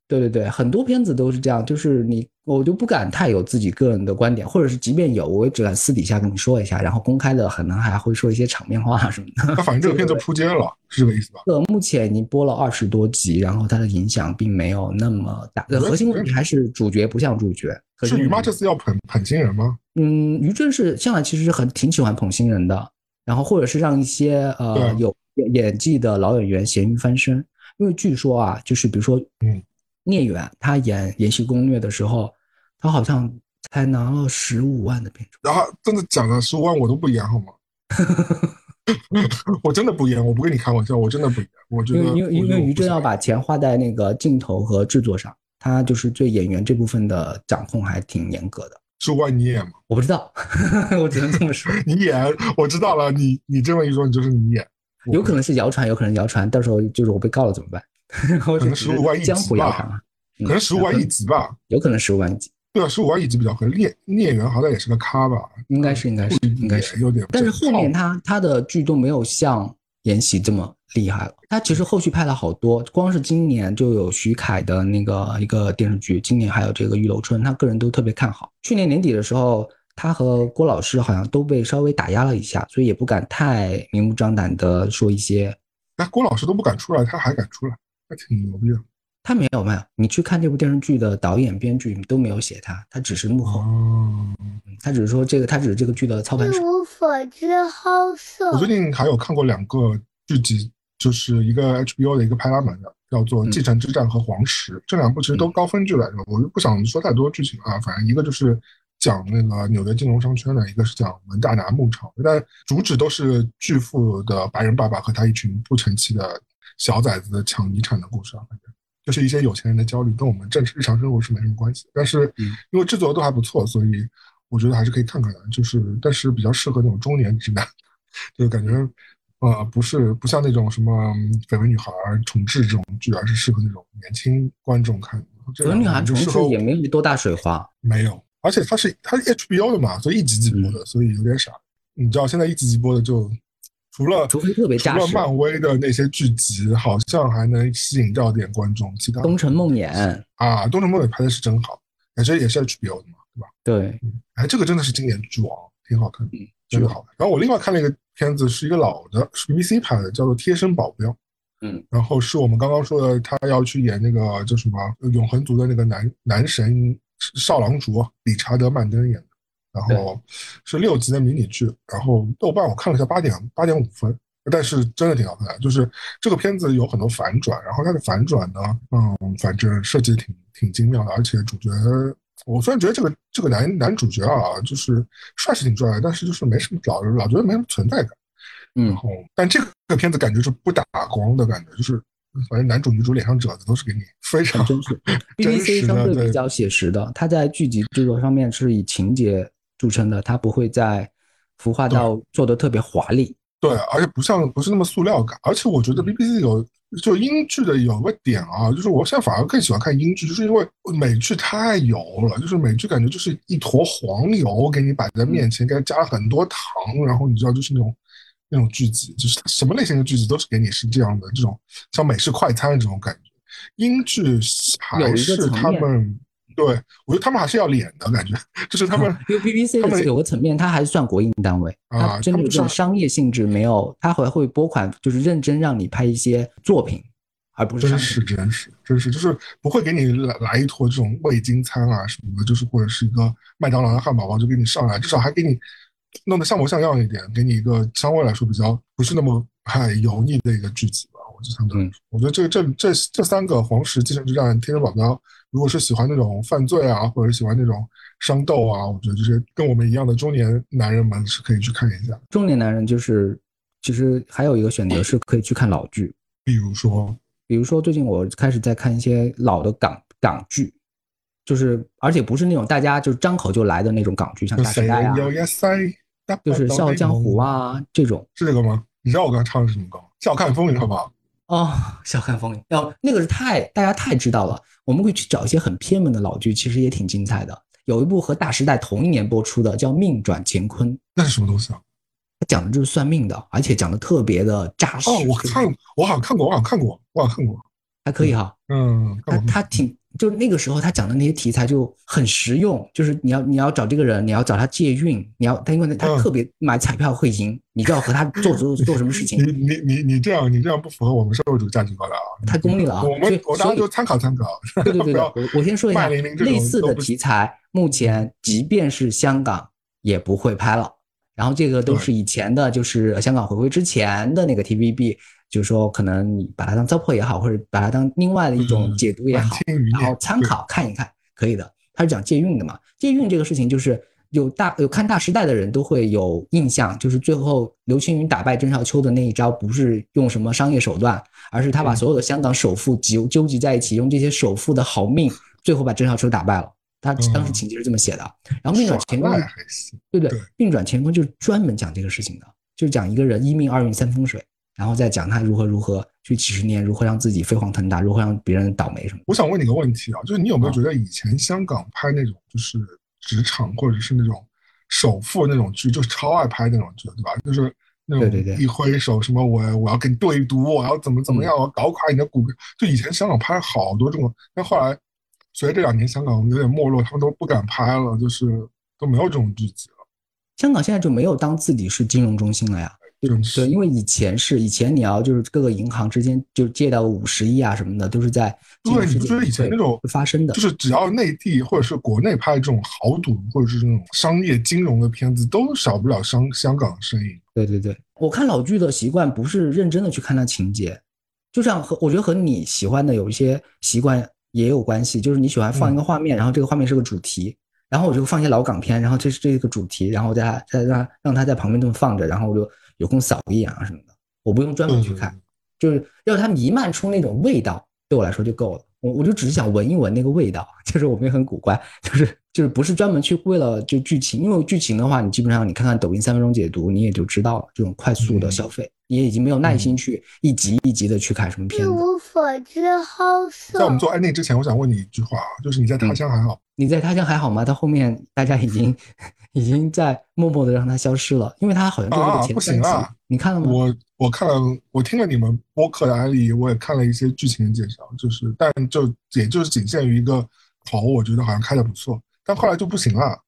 对对对，很多片子都是这样，就是你我就不敢太有自己个人的观点，或者是即便有，我也只敢私底下跟你说一下，然后公开的可能还会说一些场面话什么的。那反正这个片子扑街了，是这个意思吧？呃，目前已经播了二十多集，然后它的影响并没有那么大。核心问题还是主角不像主角。是于妈这次要捧捧新人吗？嗯，于正是向来其实很挺喜欢捧新人的，然后或者是让一些呃有演技的老演员咸鱼翻身。因为据说啊，就是比如说，嗯，聂远他演《延禧攻略》的时候，他好像才拿了十五万的片酬。然后真的讲了十五万，我都不演好吗？我真的不演，我不跟你开玩笑，我真的不演。我觉得，因为因为于正要把钱花在那个镜头和制作上，他就是对演员这部分的掌控还挺严格的。十五万你演吗？我不知道，我只能这么说。你演，我知道了。你你这么一说，你就是你演。有可能是谣传，有可能谣传，到时候就是我被告了怎么办？可能十五万一江湖谣传吧，可能十五万一集吧，有可能十五万一集。对啊，十五万一集比较合聂聂远好歹也是个咖吧，应该是应该是应该是有点。但是后面他他的剧都没有像延禧这么厉害了。他其实后续拍了好多，光是今年就有徐凯的那个一个电视剧，今年还有这个玉楼春，他个人都特别看好。去年年底的时候。他和郭老师好像都被稍微打压了一下，所以也不敢太明目张胆的说一些。哎，郭老师都不敢出来，他还敢出来，他挺牛逼的。他没有没有，你去看这部电视剧的导演、编剧都没有写他，他只是幕后。哦，他只是说这个，他只是这个剧的操盘手。一无所知，好色。我最近还有看过两个剧集，就是一个 HBO 的一个拍拉蒙的，叫做《继承之战》和《黄石》，这两部其实都高分剧来着。我就不想说太多剧情啊，反正一个就是。讲那个纽约金融商圈的，一个是讲文大拿牧场，但主旨都是巨富的白人爸爸和他一群不成器的小崽子抢遗产的故事啊，反正就是一些有钱人的焦虑，跟我们正日常生活是没什么关系。但是因为制作都还不错，所以我觉得还是可以看看的。就是但是比较适合那种中年直男，就感觉呃不是不像那种什么绯闻女孩重置这种剧，而是适合那种年轻观众看。绯闻女孩重置也没多大水花，没有。而且它是它是 HBO 的嘛，所以一集集播的，所以有点傻。你知道现在一集集播的就除了除非特别除了漫威的那些剧集，好像还能吸引到点观众。其他东城梦魇啊，东城梦魇拍的是真好，感觉也是 HBO 的嘛，对吧？对，哎，这个真的是经典剧王，挺好看，真的好。然后我另外看了一个片子，是一个老的，是 BBC 拍的，叫做《贴身保镖》。嗯，然后是我们刚刚说的，他要去演那个叫什么永恒族的那个男男神。少狼族理查德·曼登演的，然后是六集的迷你剧，然后豆瓣我看了一下八点八点五分，但是真的挺好看的。就是这个片子有很多反转，然后它的反转呢，嗯，反正设计的挺挺精妙的，而且主角我虽然觉得这个这个男男主角啊，就是帅是挺帅的，但是就是没什么老老觉得没什么存在感，嗯，然后但这个片子感觉是不打光的感觉，就是。反正男主女主脸上褶子都是给你非常真实，BBC 相对比较写实的，它在剧集制作上面是以情节著称的，它不会在服化道做的特别华丽。对，而且不像不是那么塑料感，而且我觉得 BBC 有就英剧的有个点啊，就是我现在反而更喜欢看英剧，就是因为美剧太油了，就是美剧感觉就是一坨黄油给你摆在面前，给它加了很多糖，然后你知道就是那种。那种剧集就是什么类型的剧集都是给你是这样的，这种像美式快餐这种感觉。英剧还是他们对我觉得他们还是要脸的感觉，就是他们因为 BBC 的有个层面，它还是算国营单位啊，真的有这种商业性质没有，它还会拨款，就是认真让你拍一些作品，而不是真实真实真实，就是不会给你来来一坨这种味精餐啊什么的，就是或者是一个麦当劳的汉堡包就给你上来，至少还给你。弄得像模像样一点，给你一个相对来说比较不是那么太油腻的一个剧集吧。我就相对，我觉得这这这这三个《黄石继承之战》《天生保镖》，如果是喜欢那种犯罪啊，或者喜欢那种商斗啊，我觉得就是跟我们一样的中年男人们是可以去看一下。中年男人就是，其实还有一个选择是可以去看老剧，比如说，比如说最近我开始在看一些老的港港剧。就是，而且不是那种大家就是张口就来的那种港剧，像《大时代》啊，就是《笑傲江湖》啊这种。是这个吗？你知道我刚才唱的是什么歌吗？《笑看风云》好不好？哦，《笑看风云》哦那个是太大家太知道了。我们会去找一些很偏门的老剧，其实也挺精彩的。有一部和《大时代》同一年播出的，叫《命转乾坤》。那是什么东西啊？它讲的就是算命的，而且讲的特别的扎实。哦，我看，我好像看过，我好像看过，我好像看过，还可以哈。嗯，他他挺。就那个时候他讲的那些题材就很实用，就是你要你要找这个人，你要找他借运，你要他因为他特别买彩票会赢，你就要和他做做 做什么事情。你你你你这样你这样不符合我们社会主义价值观了啊！太功利了啊！我们我当然就参考参考。对对对对，我我先说一下，类似的题材目前即便是香港也不会拍了。然后这个都是以前的，就是香港回归之前的那个 TVB。就是说，可能你把它当糟粕也好，或者把它当另外的一种解读也好，然后参考看一看，可以的。他是讲借运的嘛？借运这个事情，就是有大有看大时代的人都会有印象，就是最后刘青云打败郑少秋的那一招，不是用什么商业手段，而是他把所有的香港首富集纠集在一起，用这些首富的好命，最后把郑少秋打败了。他当时情节是这么写的。然后命转乾坤，对对，运转乾坤就是专门讲这个事情的，就是讲一个人一命二运三风水。然后再讲他如何如何去几十年，如何让自己飞黄腾达，如何让别人倒霉什么。我想问你个问题啊，就是你有没有觉得以前香港拍那种就是职场或者是那种首富那种剧，就是超爱拍那种剧，对吧？就是那种一挥手什么我我要跟你对赌，我要怎么怎么样，我要搞垮你的股票。就以前香港拍好多这种，但后来随着这两年香港有点没落，他们都不敢拍了，就是都没有这种剧集了。香港现在就没有当自己是金融中心了呀。对，因为以前是以前你要就是各个银行之间就借到五十亿啊什么的，都是在对，你觉得以前那种发生的，就是只要内地或者是国内拍这种豪赌或者是这种商业金融的片子，都少不了香香港的身影。对对对，我看老剧的习惯不是认真的去看它情节，就像和我觉得和你喜欢的有一些习惯也有关系，就是你喜欢放一个画面，然后这个画面是个主题，然后我就放一些老港片，然后这是这个主题，然后再再让让它在旁边这么放着，然后我就。有空扫一眼啊什么的，我不用专门去看，就是要它弥漫出那种味道，对我来说就够了。我我就只是想闻一闻那个味道。其 实我们也很古怪，就是就是不是专门去为了就剧情，因为剧情的话，你基本上你看看抖音三分钟解读，你也就知道了。这种快速的消费，你也已经没有耐心去一集一集的去看什么片子。一无所知，好色。在我们做案内之前，我想问你一句话，就是你在他乡还好？你在他乡还好吗？到后面大家已经。已经在默默的让它消失了，因为它好像就是个前三集。你看了吗？我我看了，我听了你们播客的案例，我也看了一些剧情的介绍，就是但就也就是仅限于一个头，我觉得好像开的不错，但后来就不行了。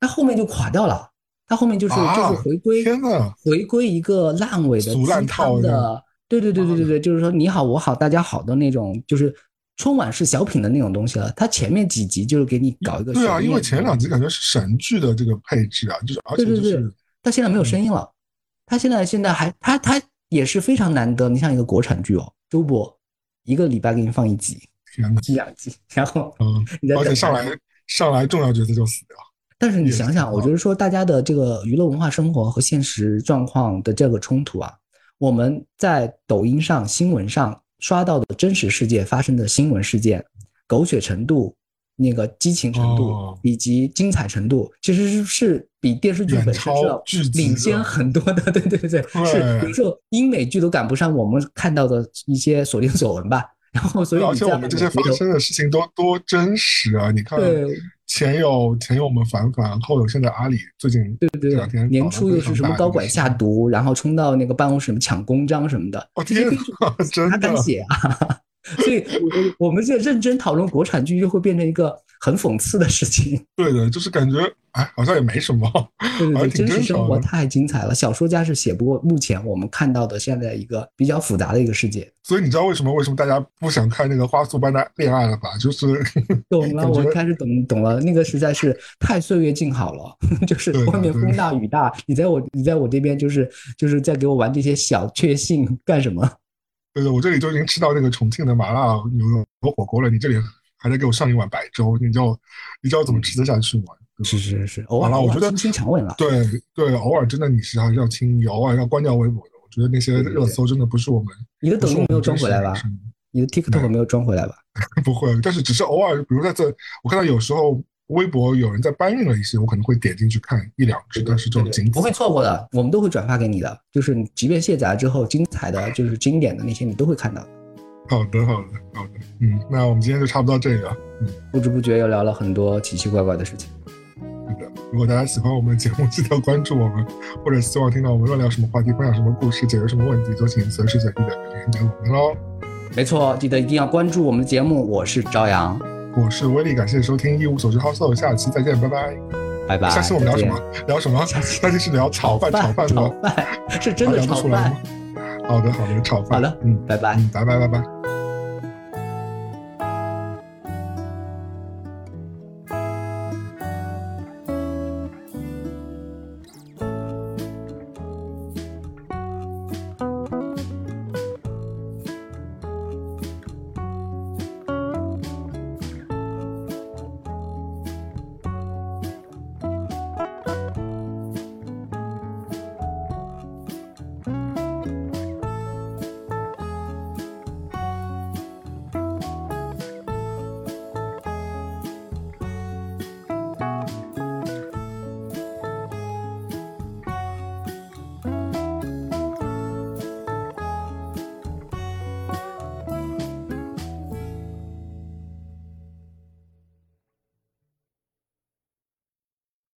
它后面就垮掉了，它后面就是就是回归，天呐，回归一个烂尾的鸡汤的，对对对对对对，就是说你好我好大家好的那种，就是。春晚是小品的那种东西了，它前面几集就是给你搞一个对啊，因为前两集感觉是神剧的这个配置啊，就是而且就是，它现在没有声音了，它现在现在还它它也是非常难得，你像一个国产剧哦，周播一个礼拜给你放一集，一两集，然后嗯，而且上来上来重要角色就死掉。但是你想想，我觉得说大家的这个娱乐文化生活和现实状况的这个冲突啊，我们在抖音上新闻上。刷到的真实世界发生的新闻事件，狗血程度、那个激情程度以及精彩程度，其实是是比电视剧本身是要领先很多的。对对对，是比如说英美剧都赶不上我们看到的一些所见所闻吧。然后，所以而且我们这些发生的事情都多真实啊！你看。前有前有我们凡凡，后有现在阿里最近对对对，年初又是什么高管下毒，然后冲到那个办公室抢公章什么的，这些 他敢写啊！所以，我我们在认真讨论国产剧，就会变成一个很讽刺的事情。对的，就是感觉哎，好像也没什么。对对对，真实生活太精彩了，小说家是写不过目前我们看到的现在一个比较复杂的一个世界。所以你知道为什么为什么大家不想看那个花束般的恋爱了吧？就是懂了，我开始懂懂了，那个实在是太岁月静好了，就是外面风大雨大，你在我你在我这边就是就是在给我玩这些小确幸干什么？对对，我这里都已经吃到那个重庆的麻辣牛肉火锅了，你这里还在给我上一碗白粥，你叫我，你叫我怎么吃得下去吗？是是是，偶尔，我觉得清肠胃了。对对，偶尔真的你是还是要清，你偶尔要关掉微博的。我觉得那些热搜真的不是我们。你的抖音没有装回来吧？你的 TikTok 没有装回来吧？不会，但是只是偶尔，比如在这，我看到有时候。微博有人在搬运了一些，我可能会点进去看一两只，但是这种仅不会错过的，我们都会转发给你的。就是你即便卸载了之后，精彩的就是经典的那些，你都会看到。好的，好的，好的。嗯，那我们今天就差不多到这里了。嗯，不知不觉又聊了很多奇奇怪怪的事情。是的，如果大家喜欢我们的节目，记得关注我们，或者希望听到我们乱聊什么话题，分享什么故事，解决什么问题，就请随时随地的联系我们喽。没错，记得一定要关注我们的节目。我是朝阳。我是威力，感谢收听一无所知 House，下期再见，拜拜，拜拜。下期我们聊什么？聊什么？下期是聊炒饭，炒饭炒饭 是真的炒饭。好的，好的，炒饭。好的，嗯，拜拜，嗯，拜拜，拜拜。